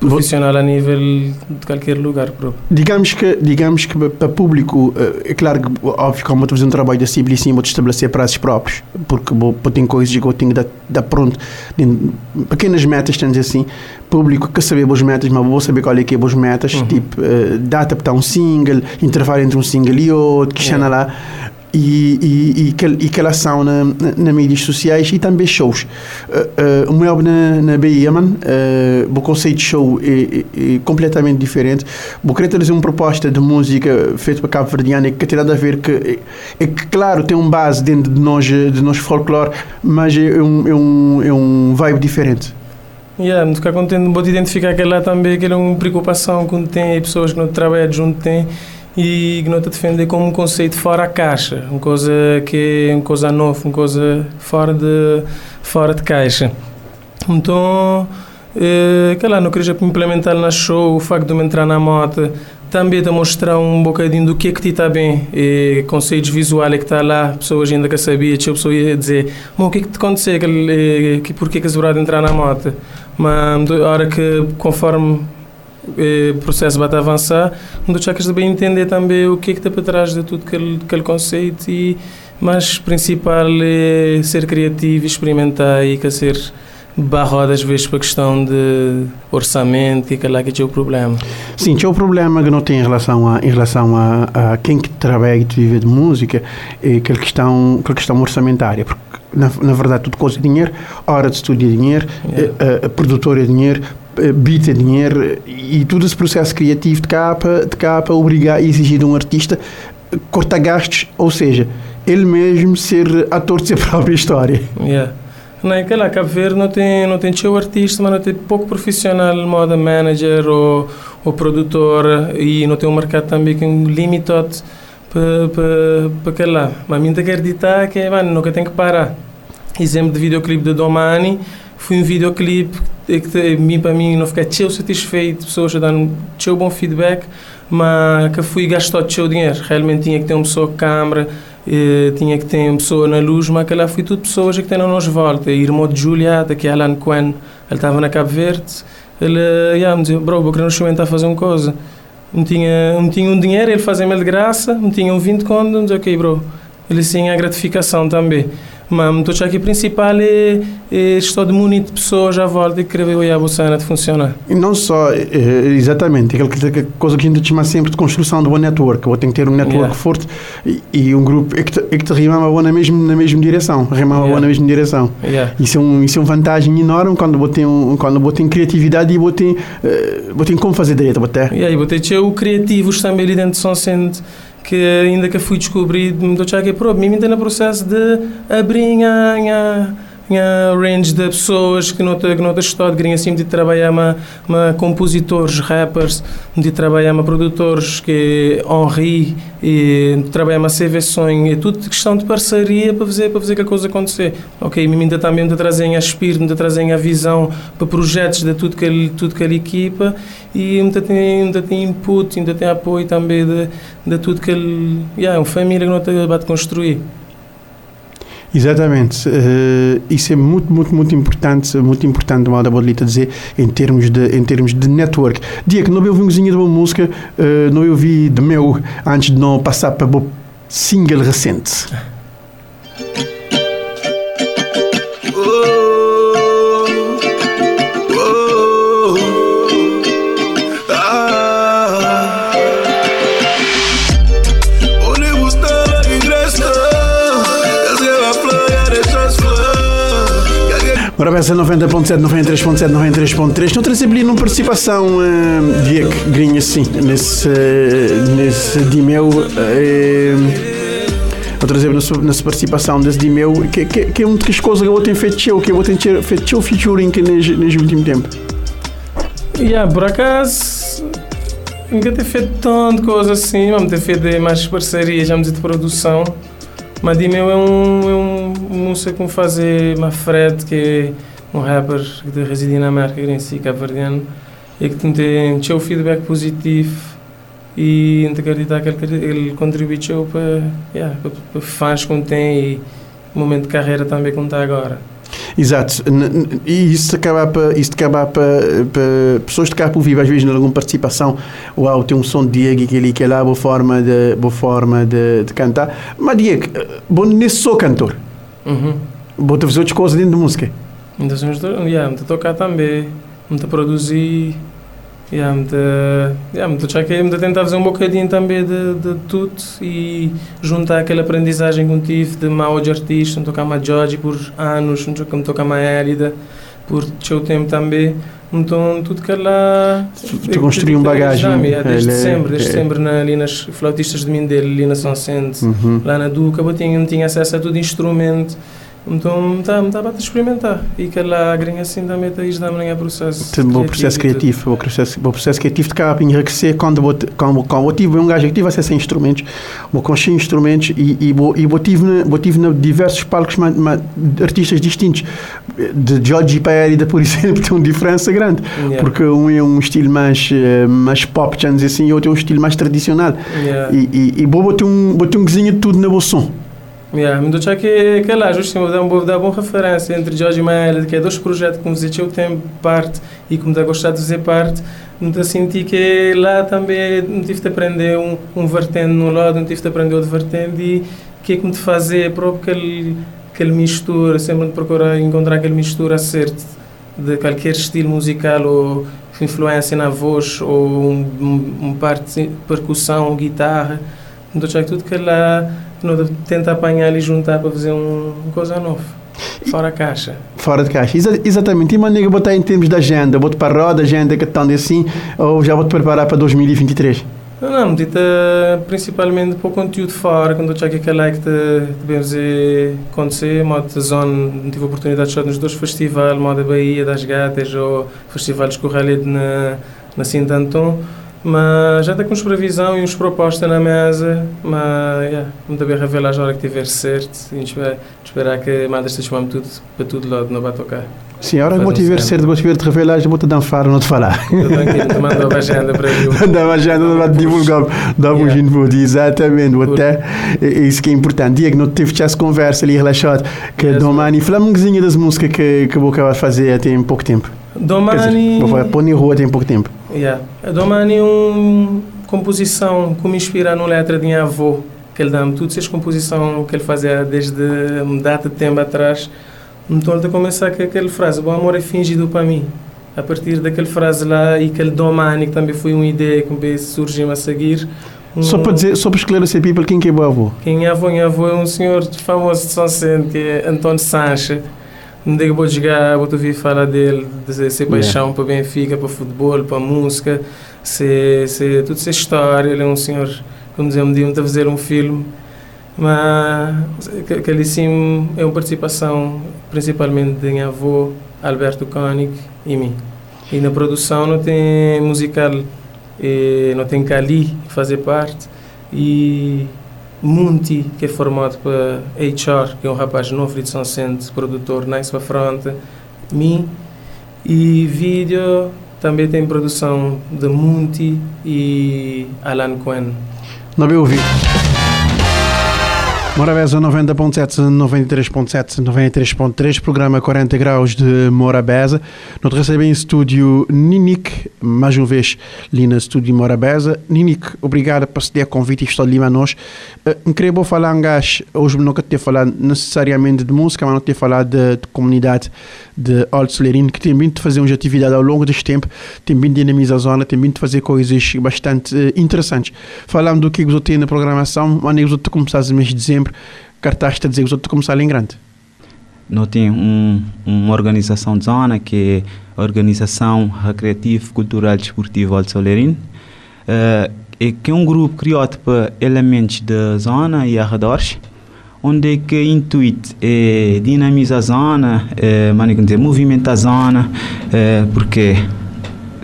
profissional a nível de qualquer lugar próprio. Digamos que, digamos que para público, é claro que, óbvio, como eu estou fazendo um trabalho civil sim, vou estabelecer prazos próprios, porque vou, tem coisas que eu tenho que dar, pronto, pequenas metas, temos assim, público que saber boas metas, mas vou saber qual é que é boas metas, uhum. tipo, uh, data para um single, intervalo entre um single e outro, que chama lá, e, e, e, que, e que elas são na, na, mídias sociais e também shows. Uh, uh, o meu na, na Bahia, man, uh, o conceito de show é, é, é completamente diferente. Vou querer trazer uma proposta de música feita para Cabo Verdeano que tem nada a ver que é, é, que claro tem um base dentro de nós de nós folclore, mas é um é um é um vibe diferente. Yeah, me ficar contente de identificar que lá também que é uma preocupação quando tem pessoas que não trabalham junto têm e que não te defender como um conceito fora a caixa, uma coisa que é uma coisa nova, uma coisa fora de, fora de caixa. Então, eh, que lá, não queria implementar na show o facto de me entrar na moto, também de mostrar um bocadinho do que é que te está bem, e conceitos visuais que está lá, pessoas ainda que sabia, tinha pessoa ia dizer, mas o que é que te aconteceu, que, que, porquê que és de entrar na moto? Mas a hora que, conforme o processo vai avançar, um dos chakras bem entender também o que é que está por trás de tudo aquele, aquele conceito e mas principal é ser criativo, experimentar e que ser barrado às vezes para a questão de orçamento e que lá que é o problema. Sim, é o problema que não tem em relação a, em relação a, a quem que trabalha e vive de música é aquela questão, aquela questão orçamentária, porque na, na verdade tudo coisa é dinheiro, hora de estúdio é dinheiro, yeah. a, a, a produtora é dinheiro, beat é dinheiro e todo esse processo criativo de capa, de capa obrigar e exigir de um artista cortar gastos, ou seja, ele mesmo ser ator de sua própria história. Yeah. Que lá, Cabo Verde não tem, não tem seu artista, mas não tem pouco profissional, moda manager ou, ou produtor e não tem um mercado também que é um limitado para para lá. Mas te acreditar que mano, nunca tem que parar. Exemplo de videoclipe de Domani, foi um videoclipe que mim para mim não fiquei tão satisfeito, pessoas dando tão bom feedback, mas que fui gastar teu dinheiro. Realmente tinha que ter uma pessoa com câmera, eh, tinha que ter uma pessoa na luz, mas que lá fui tudo pessoas que têm na nossa volta. Irmão de Julieta, que é Alan Quen, ele estava na Cabo Verde, ele yeah, me dizia, bro, vou querer experimentar fazer uma coisa. Não tinha, não tinha um dinheiro, ele fazia-me de graça, não tinha um 20 conto, não dizia, ok, bro. Ele tinha a gratificação também. Mas o aqui principal é, é estou de munir pessoas à volta e querer ver a bolsa de funcionar. E não só, exatamente, aquela coisa que a gente chama sempre de construção de uma network. Ou tem que ter um network yeah. forte e, e, um grupo é que te, é que te rimava na mesma, na mesma direção. Rimava yeah. na mesma direção. Yeah. Isso, é um, isso é uma vantagem enorme quando você um, quando tem criatividade e tem, uh, tem como fazer direito. Você. Yeah, e você tem o criativos também ali dentro de São Centro que ainda que fui descobrido, me dou que para mim ainda no processo de abrir a, a range de pessoas que não que não estado de assim de trabalhar uma, uma compositores rappers de trabalhar uma produtores que Henri e trabalhar uma CV Sonho é tudo questão de parceria para fazer para fazer que a coisa acontecer. Ok me ainda também de trazer a espírito de trazer a visão para projetos de tudo que tudo que ele equipa e ainda tem ainda tem input ainda tem apoio também de, de tudo que ele yeah, é uma família que não está a construir Exatamente. Uh, isso é muito, muito, muito importante, muito importante, mal da Bodlita dizer, em termos de, em termos de network. Diego, não ouvi um cozinha de uma música, uh, não ouvi de meu, antes de não passar para o single recente. Bem, 90.7, 93.7, 93.3. Não trazemos ali numa participação, uh, Diego Grinha, sim, nesse, uh, nesse Dimeu. Uh, Vou trazer nessa, nessa participação desse Dimeu, que, que, que é uma das coisas que eu tenho feito show, que eu tenho feito show featuring neste, neste último tempo. Yeah, por acaso, nunca ter feito tanto coisa assim, vamos ter feito mais parcerias, vamos de produção. Mas Dimeu é um, é um música que me faz uma Fred, que um rapper que reside na América, em si, cabo-verdiano, e que tem seu feedback positivo e acreditar que ele, ele contribuiu para, yeah, para, para fãs que tem e o momento de carreira também que está agora. Exato, e isso acaba para, isso acaba para, para pessoas de cá por vivo, às vezes, em alguma participação, uau, tem um som de Diego que ele que é lá, boa forma de, boa forma de, de cantar. Mas Diego, bom, nesse sou cantor. Uhum. Bota fazer outras coisas dentro da música. Então, yeah, muito tocar também, muito produzir, yeah, muito, yeah, muito que muito tentar fazer um bocadinho também de, de tudo e juntar aquela aprendizagem que tive de mal de artista, tocar uma George por anos, não tocar uma Érida por seu tempo também. Então, tudo que lá. Tu construí um bagagem. É, desde sempre, desde é. sempre na, ali nas flautistas de Mindelo, ali na São Centro, uhum. lá na Duca, eu tinha, tinha acesso a todo instrumento. Então, tá, tá para experimentar. E que lá gringa assim também tá isto também é processo. Tem bom processo criativo, o processo, o processo criativo de cá para enriquecer quando eu quando quando eu tive um gajo que tive acesso a instrumentos, vou construir instrumentos e e vou e vou tive vou tive na diversos palcos ma, ma, artistas distintos. De George Paerida, por exemplo, tem uma diferença grande, yeah. porque um é um estilo mais eh, mais pop, já assim, e outro é um estilo mais tradicional. Yeah. E e, e vou ter um vou ter um cozinha de tudo na som. Yeah, mas do que que lá justamente vou dar uma boa referência entre Jorge e Maela, que é dois projetos que me eu tenho parte e que me dá gostar de fazer parte, me senti que lá também não tive de aprender um, um vertente no lado, não tive de aprender outro vertente e que é que me fazer próprio aquele aquele mistura, sempre de procurar encontrar aquele mistura certo de qualquer estilo musical ou influência na voz ou um, um, parte de percussão guitarra, então tudo que lá tenta apanhar e juntar para fazer um, uma coisa nova. Fora a caixa. Fora de caixa, Exa exatamente. E maneira botar em termos de agenda, vou-te para a roda, agenda que estão assim, ou já vou-te preparar para 2023? Não, não, dita principalmente para o conteúdo fora, quando eu tinha aquela que devemos acontecer, modo de zona, tive a oportunidade de estar nos dois festivais, modo da Bahia, das Gatas, ou Festival de Escorralha na, na Sinta Anton. Mas já está com previsão e uns propostas na mesa, mas yeah, muito bem revelar a hora que tiver certo e esperar, esperar que mandas te chamar tudo para tudo lado, não vai tocar. Sim, a hora que vou tiver certo, vou tiver revelar, vou te dançar, não te falar. Tranquilo, te mando uma agenda para mim. Manda uma agenda, não vai divulgar, dá um input, exatamente, vou até, é isso que é importante. Diego, não tive essa conversa ali relaxado, que yes, Domani, fala um das músicas que, que vou acabar de fazer em pouco tempo. Domani... Vou pôr em rua em pouco tempo. Yeah. A Domani é uma composição que me inspira na letra de minha avó, que ele dá-me todas as composições que ele fazia desde uma data de tempo atrás. Então ele começar com aquela frase, o amor é fingido para mim. A partir daquela frase lá e aquele domani que também foi uma ideia que surgiu a seguir. Um, só para dizer, só para esclarecer people, quem que é o avô? Quem é avô? Minha avô é um senhor famoso de São Centro, que é Antônio Sanches. Não digo vou jogar, vou ouvir falar dele, de ser paixão yeah. para Benfica, para futebol, para música, ser, ser, toda essa história. Ele é um senhor como dizer, um dia a fazer um filme, mas aquele sim é uma participação principalmente de minha avô, Alberto Koenig e mim. E na produção não tem musical, e não tem Cali fazer parte e Munti, que é formado para HR, que é um rapaz novo de São Centro, produtor nice para frente, mim e vídeo também tem produção de Munti e Alan Cohen. Não me ouvi. Morabeza 90.7, 93.7, 93.3, programa 40 graus de Morabeza. Nós recebemos em estúdio Ninik, mais uma vez ali no estúdio Morabeza. Ninik, obrigado por ceder convite e estar ali a nós. Uh, queria falar gás, hoje não ter falado necessariamente de música, mas não ter falado de, de comunidade de Alto Solerino, que tem vindo fazer umas atividades ao longo deste tempo, tem vindo dinamizar a zona, tem vindo fazer coisas bastante uh, interessantes. Falando do que você tem na programação, mas você começar no mês de dezembro, cartaz está a dizer que você começar em grande. Nós temos um, uma organização de zona que é a Organização Recreativa, Cultural Desportiva Alto Solerino, uh, que é um grupo criado para elementos da zona e arredores, onde que o intuito é dinamizar a zona, é, dizer, movimentar a zona, é, porque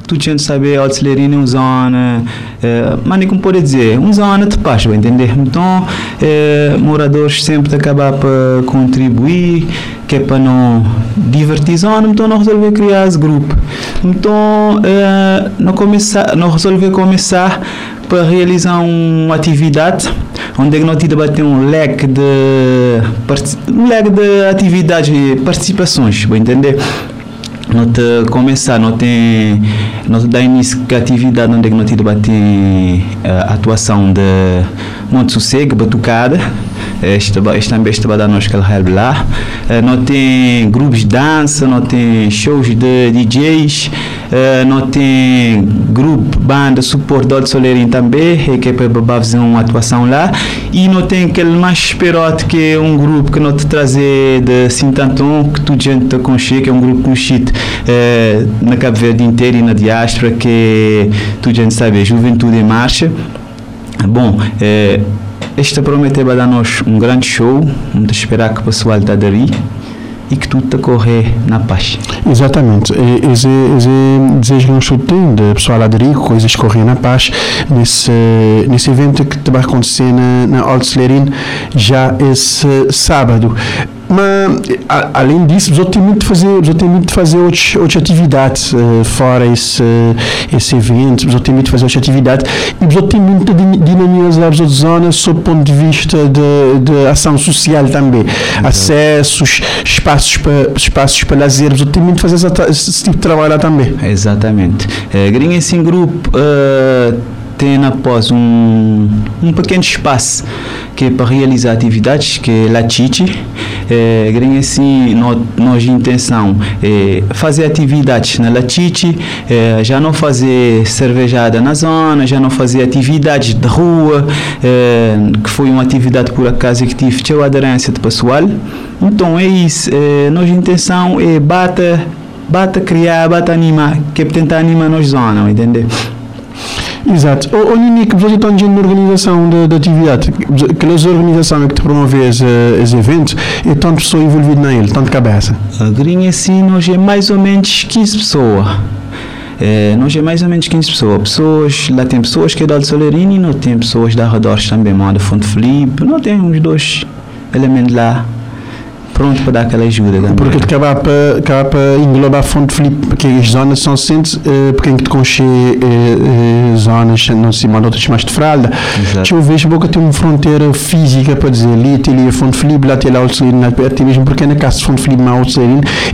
tu gente sabe a artilharia é uma zona, é, mas como pode dizer, uma zona de paz, vai entender? Então, é, moradores sempre acabar para contribuir, que é para não divertir zona, então não resolver criar esse grupo. Então, é, não, começar, não resolver começar para realizar uma atividade onde é que nós debater um leque de um leque de atividades e participações, vou entender? Nós começar, nós tem nós dar início à atividade onde é que nós debater a atuação de Monte Sossego, Batucada, este, este também vai dar nós que lá. Uh, nós tem grupos de dança, nós tem shows de DJs, uh, nós tem grupo, banda, suporte do Soleirinho também, que é para fazer uma atuação lá. E nós tem aquele mais esperote que é um grupo que nós trazer de Sintanton, que tu gente conhece, que é um grupo conhecido uh, na Cabo Verde inteira e na diáspora, que tu gente sabe, Juventude em Marcha. Bom, eh, este promete para dar nós um grande show, vamos esperar que o pessoal está daí e que tudo correr na paz. Exatamente. Esse, esse desejo nós temos de pessoal aderir, coisas correr na paz, nesse, nesse evento que vai acontecer na, na Alto já esse sábado. Mas, a, além disso, outros têm muito de fazer, outros têm muito de fazer outras, outras atividades uh, fora esse, esse evento, outros têm muito de fazer outras atividades e outros têm muito de dinamizar as outras zonas sob o ponto de vista de, de ação social também. Uhum. Acessos, espaços para, espaços para lazer, outros têm muito de fazer esse, esse tipo de trabalho lá também. Exatamente. É, Green esse grupo. Uh tem após um, um pequeno espaço que é para realizar atividades, que é Latite. É, assim, nossa intenção é fazer atividades na Latite, é, já não fazer cervejada na zona, já não fazer atividades de rua, é, que foi uma atividade por acaso que tive tinha aderência de pessoal. Então é isso, é, nossa intenção é bata, bata criar, bata animar, que é tentar animar nossa zona, entendeu? Exato. O, o Nini, que você está na organização da atividade, aquelas organizações que te promovem esse, esse evento, e tanto pessoa envolvida nele, tanto cabeça? A Green assim, nós é mais ou menos 15 pessoas. É, nós é mais ou menos 15 pessoas. pessoas. Lá tem pessoas que é da Solerino e não tem pessoas da Redores também, manda Fonte Felipe. Não tem uns dois elementos lá pronto para dar aquela ajuda também. Porque acaba para acaba para englobar Fonte Filipe, porque as zonas são centros, uh, porque em que te conche uh, zonas, não sei, mas outras mais de fralda. Exato. Eu vejo boca tem uma fronteira física para dizer ali, tem ali a Fonte Filipe, lá tem lá o Celerino, até mesmo porque na casa de Fonte Filipe, mais o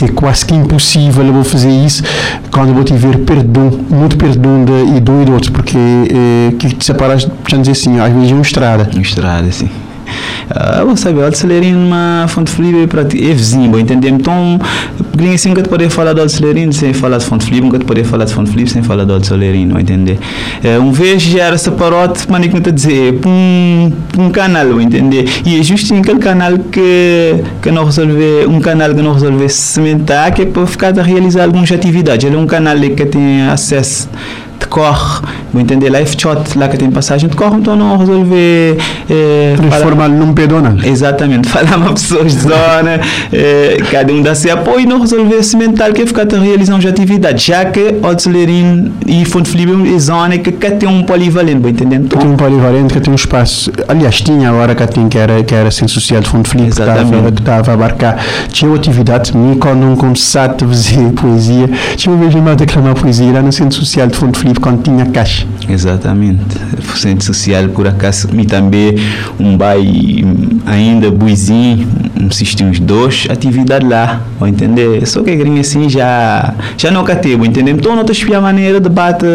é quase que impossível eu vou fazer isso quando eu vou te ver um, muito perto de de, e de um e do outro, porque uh, que te separas, já dizer assim, às vezes é uma estrada. Uma estrada, sim. Uh, vou saber, o Alcelerino uma fonte felipe para ti, é vizinho, vou entender. Então, ninguém assim te poder falar do Alcelerino sem falar de fonte felipe, nunca te poder falar de fonte felipe sem falar do Alcelerino, vou entender. Uh, um vez já era separote, mas não te dizer, um, um canal, vou entender. E é justo aquele canal que, que não resolver, um canal que não resolver cimentar, que é para ficar a realizar algumas atividades. Ele é um canal que tem acesso decorre, vou entender, é shot, lá que tem passagem, decorre, então não resolver. Eh, Transformar num pedonal. Exatamente, falar para pessoas de zona, eh, cada um dá seu apoio e não resolver cimentar que é ficar a realizar uma atividade, já que o Otselerin e Fonte Felipe é zona que quer ter um polivalente, vou entender? Que tem um polivalente, que tem um espaço, aliás, tinha agora que tem que era, que era centro social de Fonte Felipe, que estava, a abarcar, tinha uma atividade, mim quando não começar a poesia, tinha uma vez mais declamar poesia lá no centro social de Fonte Felipe, quando tinha caixa. Exatamente. O centro social, por acaso, me também um bairro ainda buizinho, existe uns dois atividades lá, vou entender? Só que assim já, já não catei, vou entender? Então, não te a maneira de bate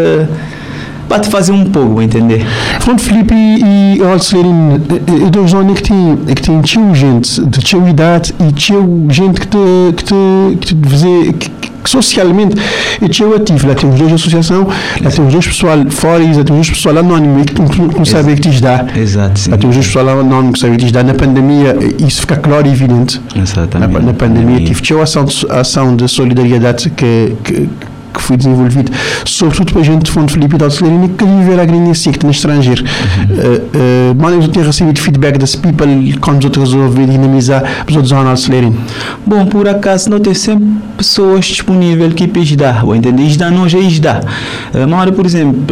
para te fazer um pouco, entender? Pronto, Felipe e Alcelerino, é dois zonas que tem, que tem tio gente de tio idade e tio gente que te, que te, que te que, que socialmente é tio ativo. Lá temos duas associações, lá temos dois pessoal fora e lá temos dois pessoal anónimo que não sabe que te dá. Exato. Sim. Lá temos dois pessoal anónimo que sabe que te dá. Na pandemia, isso fica claro e evidente. Exatamente. Na, na pandemia, tive ação, ação de solidariedade que, que que foi desenvolvido, sobretudo para a gente de Fonte Felipe e da Alcelerina que viver a assim, que no estrangeiro. Uhum. Uh, uh, mas eu tenho recebido feedback das people quando eu resolvi dinamizar os outros anos Alcelerina. Bom, por acaso não tem sempre pessoas disponíveis que ou entender? Ajudar não já ajudar. Uh, mas, por exemplo,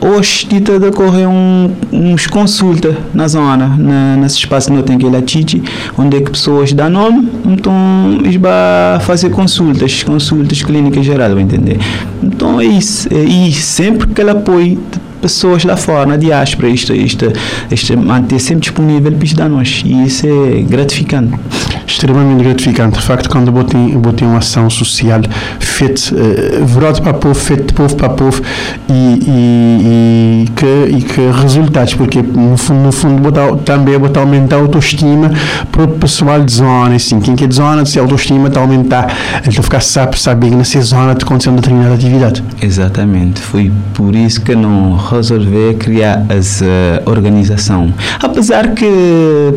hoje está decorrer um, uns consulta na zona, na, nesse espaço que não tem aquele Titi, onde é que pessoas dão nome, então eles vão fazer consultas, consultas clínicas gerais, entender? Então é isso. E sempre que ele apoio pessoas lá fora, na diáspora, isto, isto, isto manter sempre disponível para ajudar nós. E isso é gratificante. Extremamente gratificante. De facto, quando eu tenho, eu tenho uma ação social feita, uh, verdade para povo, feita de povo para povo e, e, e, que, e que resultados, porque no fundo, no fundo botar, também botar aumentar a autoestima para o pessoal de zona, assim, quem quer de zona, se a autoestima está a aumentar, ele ficar sabe, sabe que nessa zona de condição de determinada atividade. Exatamente. Foi por isso que não resolver criar essa uh, organização. Apesar que,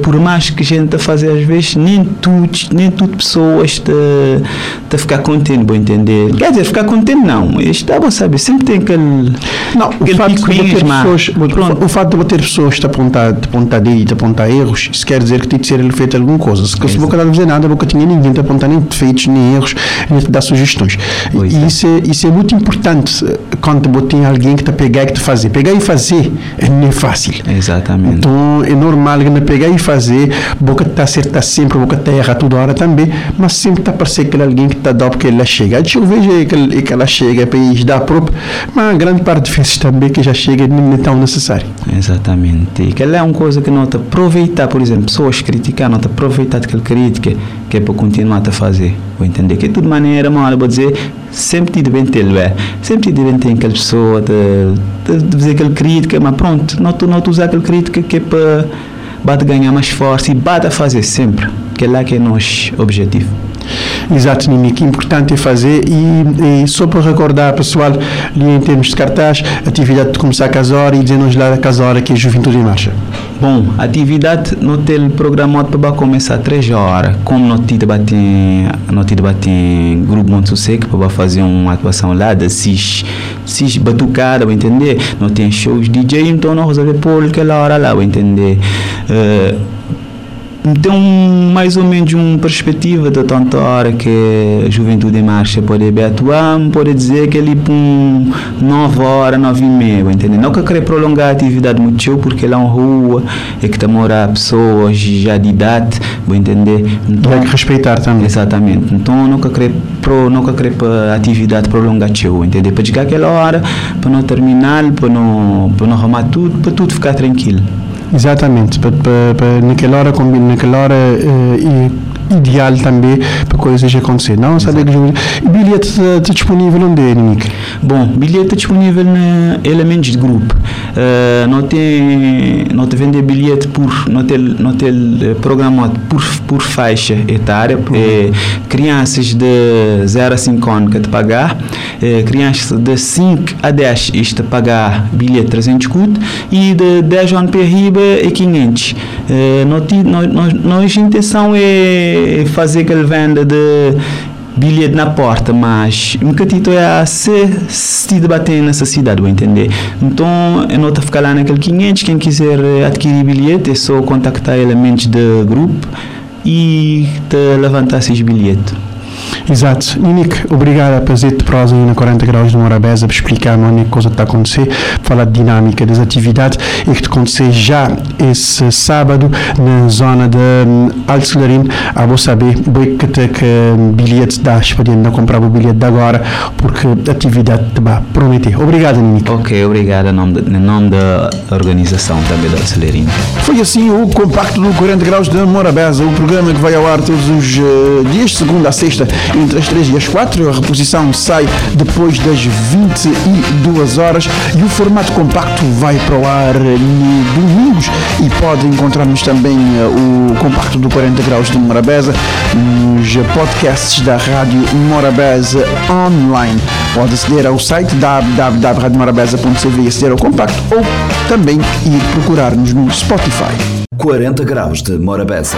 por mais que a gente a fazer às vezes, nem tudo, nem tudo pessoas te, te ficar contente, vou entender. Quer dizer, ficar contente não. Isto é, sabe, sempre tem aquele. Não, aquele o, fato de pessoas, o fato de ter pessoas te apontar, te apontar e te apontar erros, isso quer dizer que tem de ser feito alguma coisa. Se você nunca não dizer nada, nunca tinha ninguém te apontar nem defeitos, nem erros, nem te dar sugestões. Pois e é. Isso, é, isso é muito importante eh, quando tem alguém que te pegar e que te fazer. Pegar e fazer não é fácil. Exatamente. Então é normal que pegar e fazer, boca está acertar sempre, boca está errar toda hora também, mas sempre está para ser aquele alguém que está dando porque ela chega. Eu vejo que, que ela chega para ajudar próprio, mas a grande parte de vezes também que já chega não é tão necessário. Exatamente. E aquela é uma coisa que não te aproveitar, por exemplo, pessoas criticar, não te aproveitar daquela crítica que é para continuar a fazer. Vou entender que de toda maneira, mal, vou dizer, sempre tive bem ter, é? sempre tive bem ter aquela pessoa de, de, dizer aquela crítica, mas pronto, não tu não usar aquela crítica que é para bate ganhar mais força e bate a fazer sempre, que é lá que é nosso objetivo. Que importante é fazer e, e, só para recordar, pessoal, ali em termos de cartaz, atividade de começar a casar e dizer-nos lá a casar que é Juventude em Marcha. Bom, atividade no tel programado para começar às 3 horas, como nós debatem grupo Monte Seco para fazer uma atuação lá de cis, cis batucada, vai entender? Não tem shows DJ, então nós resolvemos por aquela hora lá, vai entender? Uh, tem um, mais ou menos uma perspectiva de tanta hora que a juventude em marcha pode atuar, pode dizer que ele põe 9 horas, 9 e meia, entendeu? Não que eu queria prolongar a atividade muito porque lá é uma rua e que mora pessoas já de idade, vou entender? Então, Tem que respeitar também. Exatamente. Então nunca queria pro, nunca queria para atividade prolongar entendeu? Para chegar aquela hora, para não terminar, para não, para não arrumar tudo, para tudo ficar tranquilo. Exatamente, para, naquela hora, naquela hora uh, ideal também para coisas acontecer. Não sabe que o bilhete está disponível onde é, Nick? Bom, bilhete está disponível na Elementos de Grupo. Uh, não tem não te vender bilhete por não tem não tem eh, programado por por faixa etária. É, crianças de 0 a 5 anos que te pagar, é, crianças de 5 a 10 isto pagar bilhete 300 cut e de 10 anos para riba é 500. É, não, não, nossa intenção é fazer aquela venda de bilhete na porta, mas um catito é a se se debater nessa cidade, vou entender. Então, eu não ficar lá naquele 500, quem quiser adquirir bilhete é só contactar elementos do grupo e te levantar esses bilhetes. Exato. Nick, obrigado por fazer prosa aí na 40 graus de Morabeza para explicar a coisa que está acontecendo, falar de dinâmica das atividades e que acontecer já esse sábado na zona de um, Alto Solarim. A vou saber boi que tem que um, bilhete dá para não comprar o bilhete de agora porque a atividade te vai prometer. Obrigado, Nick. Ok, obrigado em nome, de, em nome da organização também do Alto Foi assim o compacto do 40 graus de Morabeza, o programa que vai ao ar todos os uh, dias, segunda a sexta entre as 3 e as 4. A reposição sai depois das 22 horas e o formato compacto vai para o ar domingos e pode encontrar-nos também eh, o compacto do 40 graus de Morabeza nos podcasts da Rádio Morabeza online. Pode aceder ao site www.radiomorabeza.cv e aceder ao compacto ou também ir procurar-nos no Spotify. 40 graus de Morabeza.